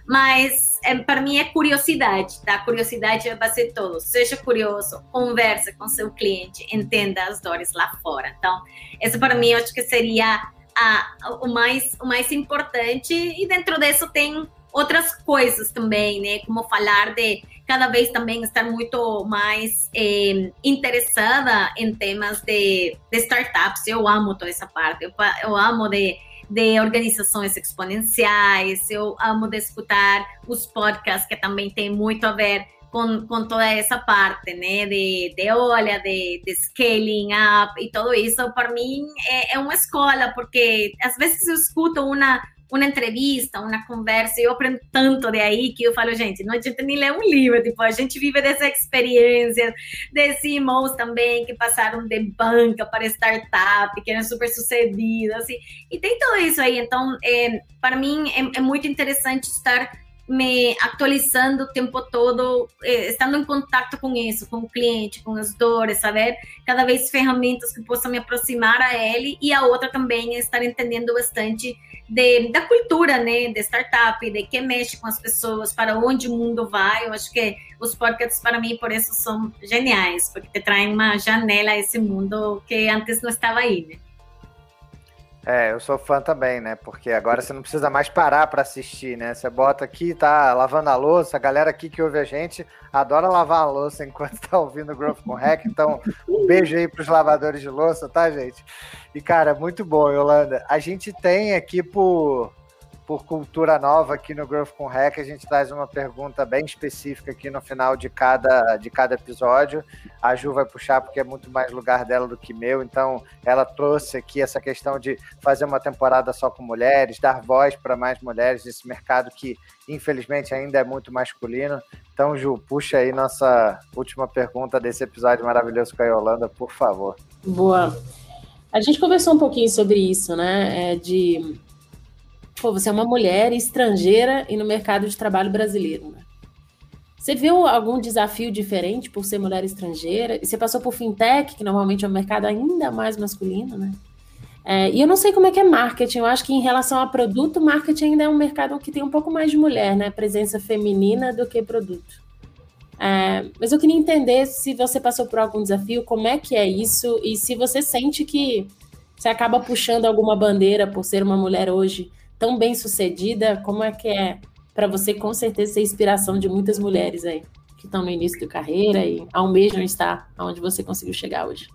mas é, para mim é curiosidade, tá? Curiosidade é a base de tudo. Seja curioso, conversa com seu cliente, entenda as dores lá fora. Então, isso para mim eu acho que seria a, o, mais, o mais importante, e dentro disso tem outras coisas também, né? Como falar de cada vez também estar muito mais eh, interessada em temas de, de, startups. Eu amo toda essa parte. Eu, eu amo de de organizações exponenciais, eu amo de escutar os podcasts que também tem muito a ver com, com toda essa parte, né, de, de olha, de, de scaling up e tudo isso, para mim é, é uma escola, porque às vezes eu escuto uma uma entrevista, uma conversa, eu aprendo tanto de aí que eu falo, gente, não adianta nem ler um livro, tipo, a gente vive dessa experiência, desses irmãos também que passaram de banca para startup, que eram super sucedidos, assim, e tem tudo isso aí, então, é, para mim, é, é muito interessante estar me atualizando o tempo todo, eh, estando em contato com isso, com o cliente, com as dores, saber cada vez ferramentas que possam me aproximar a ele e a outra também é estar entendendo bastante de, da cultura, né, de startup, de que mexe com as pessoas, para onde o mundo vai. Eu acho que os podcasts para mim por isso são geniais, porque te traem uma janela a esse mundo que antes não estava aí, né?
É, eu sou fã também, né? Porque agora você não precisa mais parar para assistir, né? Você bota aqui, tá lavando a louça, a galera aqui que ouve a gente adora lavar a louça *laughs* enquanto tá ouvindo o Growth com Hack, então um beijo aí pros lavadores de louça, tá, gente? E, cara, muito bom, Yolanda. A gente tem aqui por por cultura nova aqui no Growth com Hack, a gente traz uma pergunta bem específica aqui no final de cada, de cada episódio. A Ju vai puxar porque é muito mais lugar dela do que meu, então ela trouxe aqui essa questão de fazer uma temporada só com mulheres, dar voz para mais mulheres nesse mercado que infelizmente ainda é muito masculino. Então, Ju, puxa aí nossa última pergunta desse episódio maravilhoso com a Yolanda, por favor.
Boa. A gente conversou um pouquinho sobre isso, né? É de pô, você é uma mulher estrangeira e no mercado de trabalho brasileiro, né? Você viu algum desafio diferente por ser mulher estrangeira? E você passou por fintech, que normalmente é um mercado ainda mais masculino, né? É, e eu não sei como é que é marketing. Eu acho que em relação a produto, marketing ainda é um mercado que tem um pouco mais de mulher, né? Presença feminina do que produto. É, mas eu queria entender se você passou por algum desafio, como é que é isso e se você sente que você acaba puxando alguma bandeira por ser uma mulher hoje tão bem sucedida, como é que é para você, com certeza, ser inspiração de muitas mulheres aí que estão no início da carreira e almejam estar onde você conseguiu chegar hoje?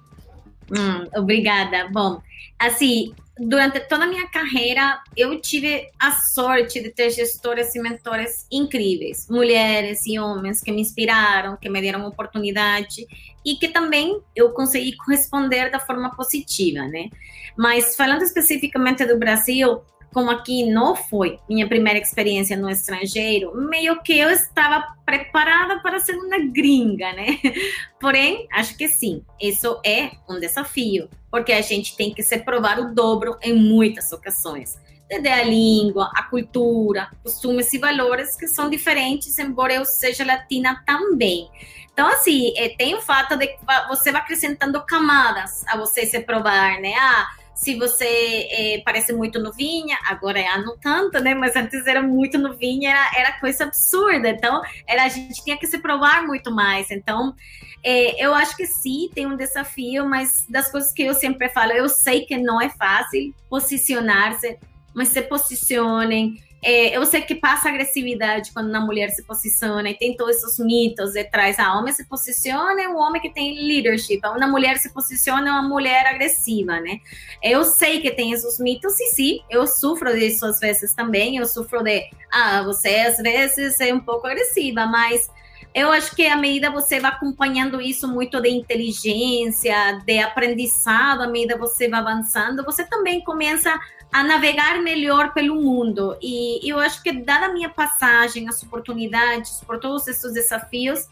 Hum, obrigada. Bom, assim, durante toda a minha carreira, eu tive a sorte de ter gestoras e mentores incríveis, mulheres e homens que me inspiraram, que me deram oportunidade e que também eu consegui corresponder da forma positiva, né? Mas falando especificamente do Brasil, como aqui não foi minha primeira experiência no estrangeiro, meio que eu estava preparada para ser uma gringa, né? *laughs* Porém, acho que sim, isso é um desafio, porque a gente tem que se provar o dobro em muitas ocasiões. Desde a língua, a cultura, costumes e valores que são diferentes, embora eu seja latina também. Então, assim, eh, tem o fato de que você vai acrescentando camadas a você se provar, né? Ah, se você é, parece muito novinha, agora é não tanto, né? Mas antes era muito novinha, era, era coisa absurda. Então, era, a gente tinha que se provar muito mais. Então, é, eu acho que sim, tem um desafio, mas das coisas que eu sempre falo, eu sei que não é fácil posicionar-se, mas se posicionem é, eu sei que passa agressividade quando uma mulher se posiciona e tem todos esses mitos detrás. A homem se posiciona é um homem que tem leadership. Uma mulher se posiciona é uma mulher agressiva, né? Eu sei que tem esses mitos e sim, eu sofro disso às vezes também. Eu sofro de, ah, você às vezes é um pouco agressiva, mas eu acho que à medida você vai acompanhando isso muito de inteligência, de aprendizado, à medida você vai avançando, você também começa a navegar melhor pelo mundo. E eu acho que, dada a minha passagem, as oportunidades, por todos esses desafios,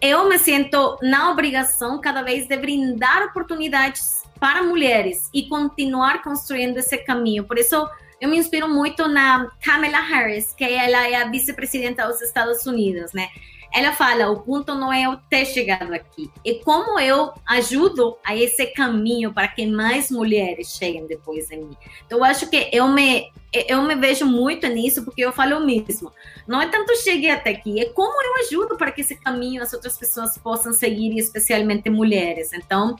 eu me sinto na obrigação cada vez de brindar oportunidades para mulheres e continuar construindo esse caminho. Por isso, eu me inspiro muito na Kamala Harris, que ela é a vice-presidenta dos Estados Unidos, né? Ela fala: o ponto não é eu ter chegado aqui, é como eu ajudo a esse caminho para que mais mulheres cheguem depois de mim. Então, eu acho que eu me, eu me vejo muito nisso, porque eu falo o mesmo. Não é tanto cheguei até aqui, é como eu ajudo para que esse caminho as outras pessoas possam seguir, especialmente mulheres. Então,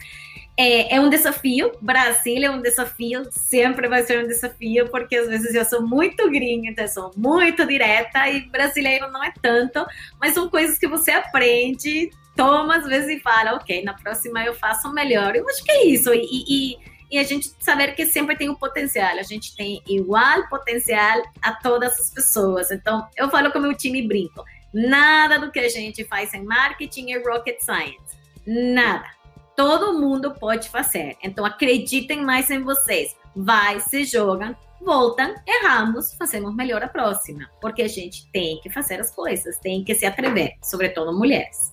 é, é, um desafio. Brasil é um desafio, sempre vai ser um desafio, porque às vezes eu sou muito gringa, então eu sou muito direta, e brasileiro não é tanto, mas são coisas que você aprende, toma às vezes e fala, ok, na próxima eu faço melhor. Eu acho que é isso. E, e, e a gente saber que sempre tem um potencial, a gente tem igual potencial a todas as pessoas. Então, eu falo com o meu time brinco, nada do que a gente faz em marketing é rocket science, nada. Todo mundo pode fazer. Então, acreditem mais em vocês. Vai, se jogam, voltam, erramos, fazemos melhor a próxima. Porque a gente tem que fazer as coisas, tem que se atrever, sobretudo mulheres.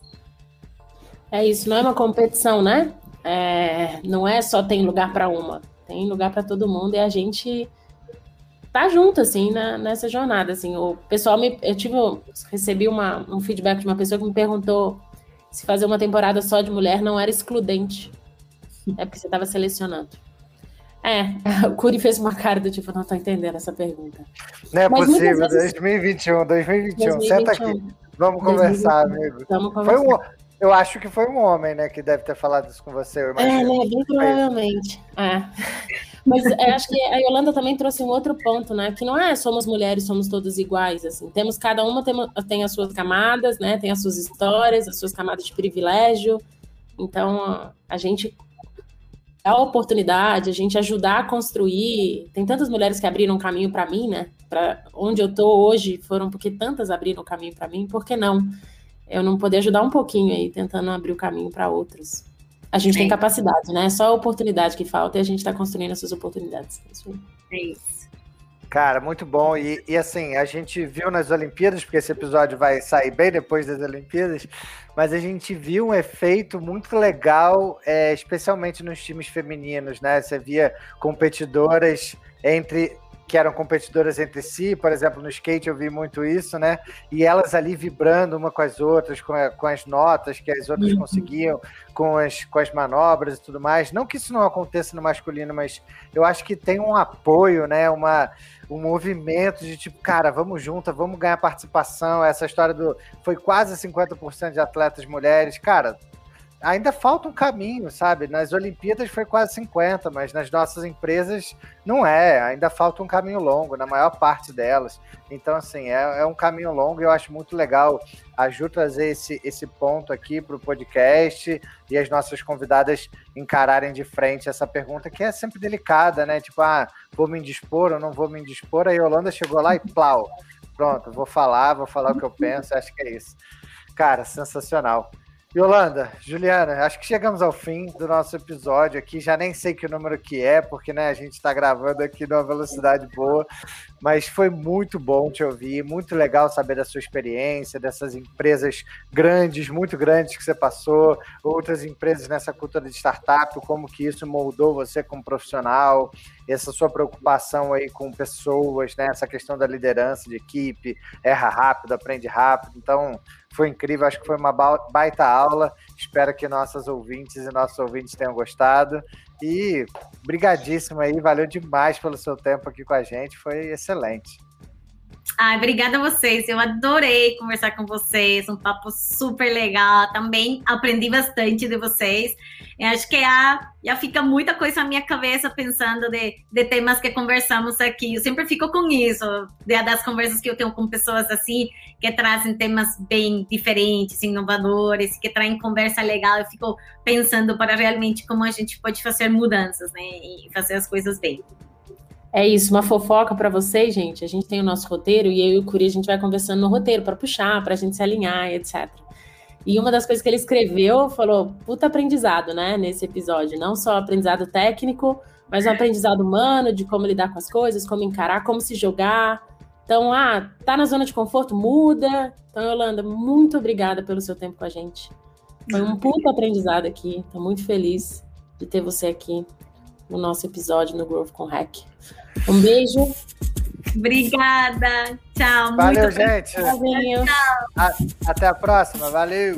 É isso, não é uma competição, né? É, não é só tem lugar para uma, tem lugar para todo mundo e a gente tá junto assim na, nessa jornada assim. O pessoal me eu tive recebi uma, um feedback de uma pessoa que me perguntou se fazer uma temporada só de mulher não era excludente. É porque você estava selecionando. É, *laughs* o Curi fez uma cara do tipo, não tô entendendo essa pergunta.
Não é Mas possível, vezes... 2021, 2021, 2021, senta aqui. Vamos conversar, 2021. amigo. Vamos conversar. Foi um, eu acho que foi um homem, né, que deve ter falado isso com você. é,
né, bem provavelmente. É. Mas acho que a Yolanda também trouxe um outro ponto, né, que não é somos mulheres, somos todas iguais, assim. Temos, cada uma tem, tem as suas camadas, né, tem as suas histórias, as suas camadas de privilégio. Então, a gente dá a oportunidade, a gente ajudar a construir. Tem tantas mulheres que abriram caminho para mim, né, para onde eu tô hoje, foram porque tantas abriram caminho para mim, por que não? eu não poder ajudar um pouquinho aí, tentando abrir o caminho para outros. A gente é. tem capacidade, né? É só a oportunidade que falta e a gente está construindo essas oportunidades.
É isso. É isso.
Cara, muito bom. E, e, assim, a gente viu nas Olimpíadas, porque esse episódio vai sair bem depois das Olimpíadas, mas a gente viu um efeito muito legal, é, especialmente nos times femininos, né? Você via competidoras entre que eram competidoras entre si, por exemplo, no skate eu vi muito isso, né? E elas ali vibrando uma com as outras, com, a, com as notas que as outras uhum. conseguiam, com as, com as manobras e tudo mais. Não que isso não aconteça no masculino, mas eu acho que tem um apoio, né? Uma, um movimento de tipo, cara, vamos junto, vamos ganhar participação. Essa história do. Foi quase 50% de atletas mulheres. Cara, ainda falta um caminho, sabe? Nas Olimpíadas foi quase 50, mas nas nossas empresas não é, ainda falta um caminho longo, na maior parte delas. Então, assim, é, é um caminho longo e eu acho muito legal a Ju trazer esse, esse ponto aqui para o podcast e as nossas convidadas encararem de frente essa pergunta que é sempre delicada, né? Tipo, ah, vou me indispor ou não vou me indispor? Aí a Holanda chegou lá e plau, pronto, vou falar, vou falar o que eu penso, acho que é isso. Cara, sensacional. Yolanda, Juliana, acho que chegamos ao fim do nosso episódio aqui. Já nem sei que número que é, porque né, a gente está gravando aqui numa velocidade boa, mas foi muito bom te ouvir, muito legal saber da sua experiência, dessas empresas grandes, muito grandes que você passou, outras empresas nessa cultura de startup, como que isso moldou você como profissional, essa sua preocupação aí com pessoas, né, essa questão da liderança de equipe, erra rápido, aprende rápido. Então, foi incrível, acho que foi uma baita aula. Espero que nossas ouvintes e nossos ouvintes tenham gostado. E brigadíssimo aí, valeu demais pelo seu tempo aqui com a gente, foi excelente.
Ai, obrigada a vocês. Eu adorei conversar com vocês. Um papo super legal. Também aprendi bastante de vocês. Eu acho que já, já fica muita coisa na minha cabeça pensando de, de temas que conversamos aqui. Eu sempre fico com isso, de, das conversas que eu tenho com pessoas assim, que trazem temas bem diferentes, inovadores, que traem conversa legal. Eu fico pensando para realmente como a gente pode fazer mudanças, né? E fazer as coisas bem.
É isso, uma fofoca para vocês, gente. A gente tem o nosso roteiro e eu e o Curi a gente vai conversando no roteiro para puxar, para a gente se alinhar, etc. E uma das coisas que ele escreveu falou: puta aprendizado, né? Nesse episódio. Não só aprendizado técnico, mas um aprendizado humano de como lidar com as coisas, como encarar, como se jogar. Então, ah, tá na zona de conforto? Muda. Então, Yolanda, muito obrigada pelo seu tempo com a gente. Foi um puta aprendizado aqui. Tô muito feliz de ter você aqui no nosso episódio no Growth com Hack. Um beijo.
Obrigada. Tchau.
Valeu, gente. Tchau. Até a próxima. Valeu.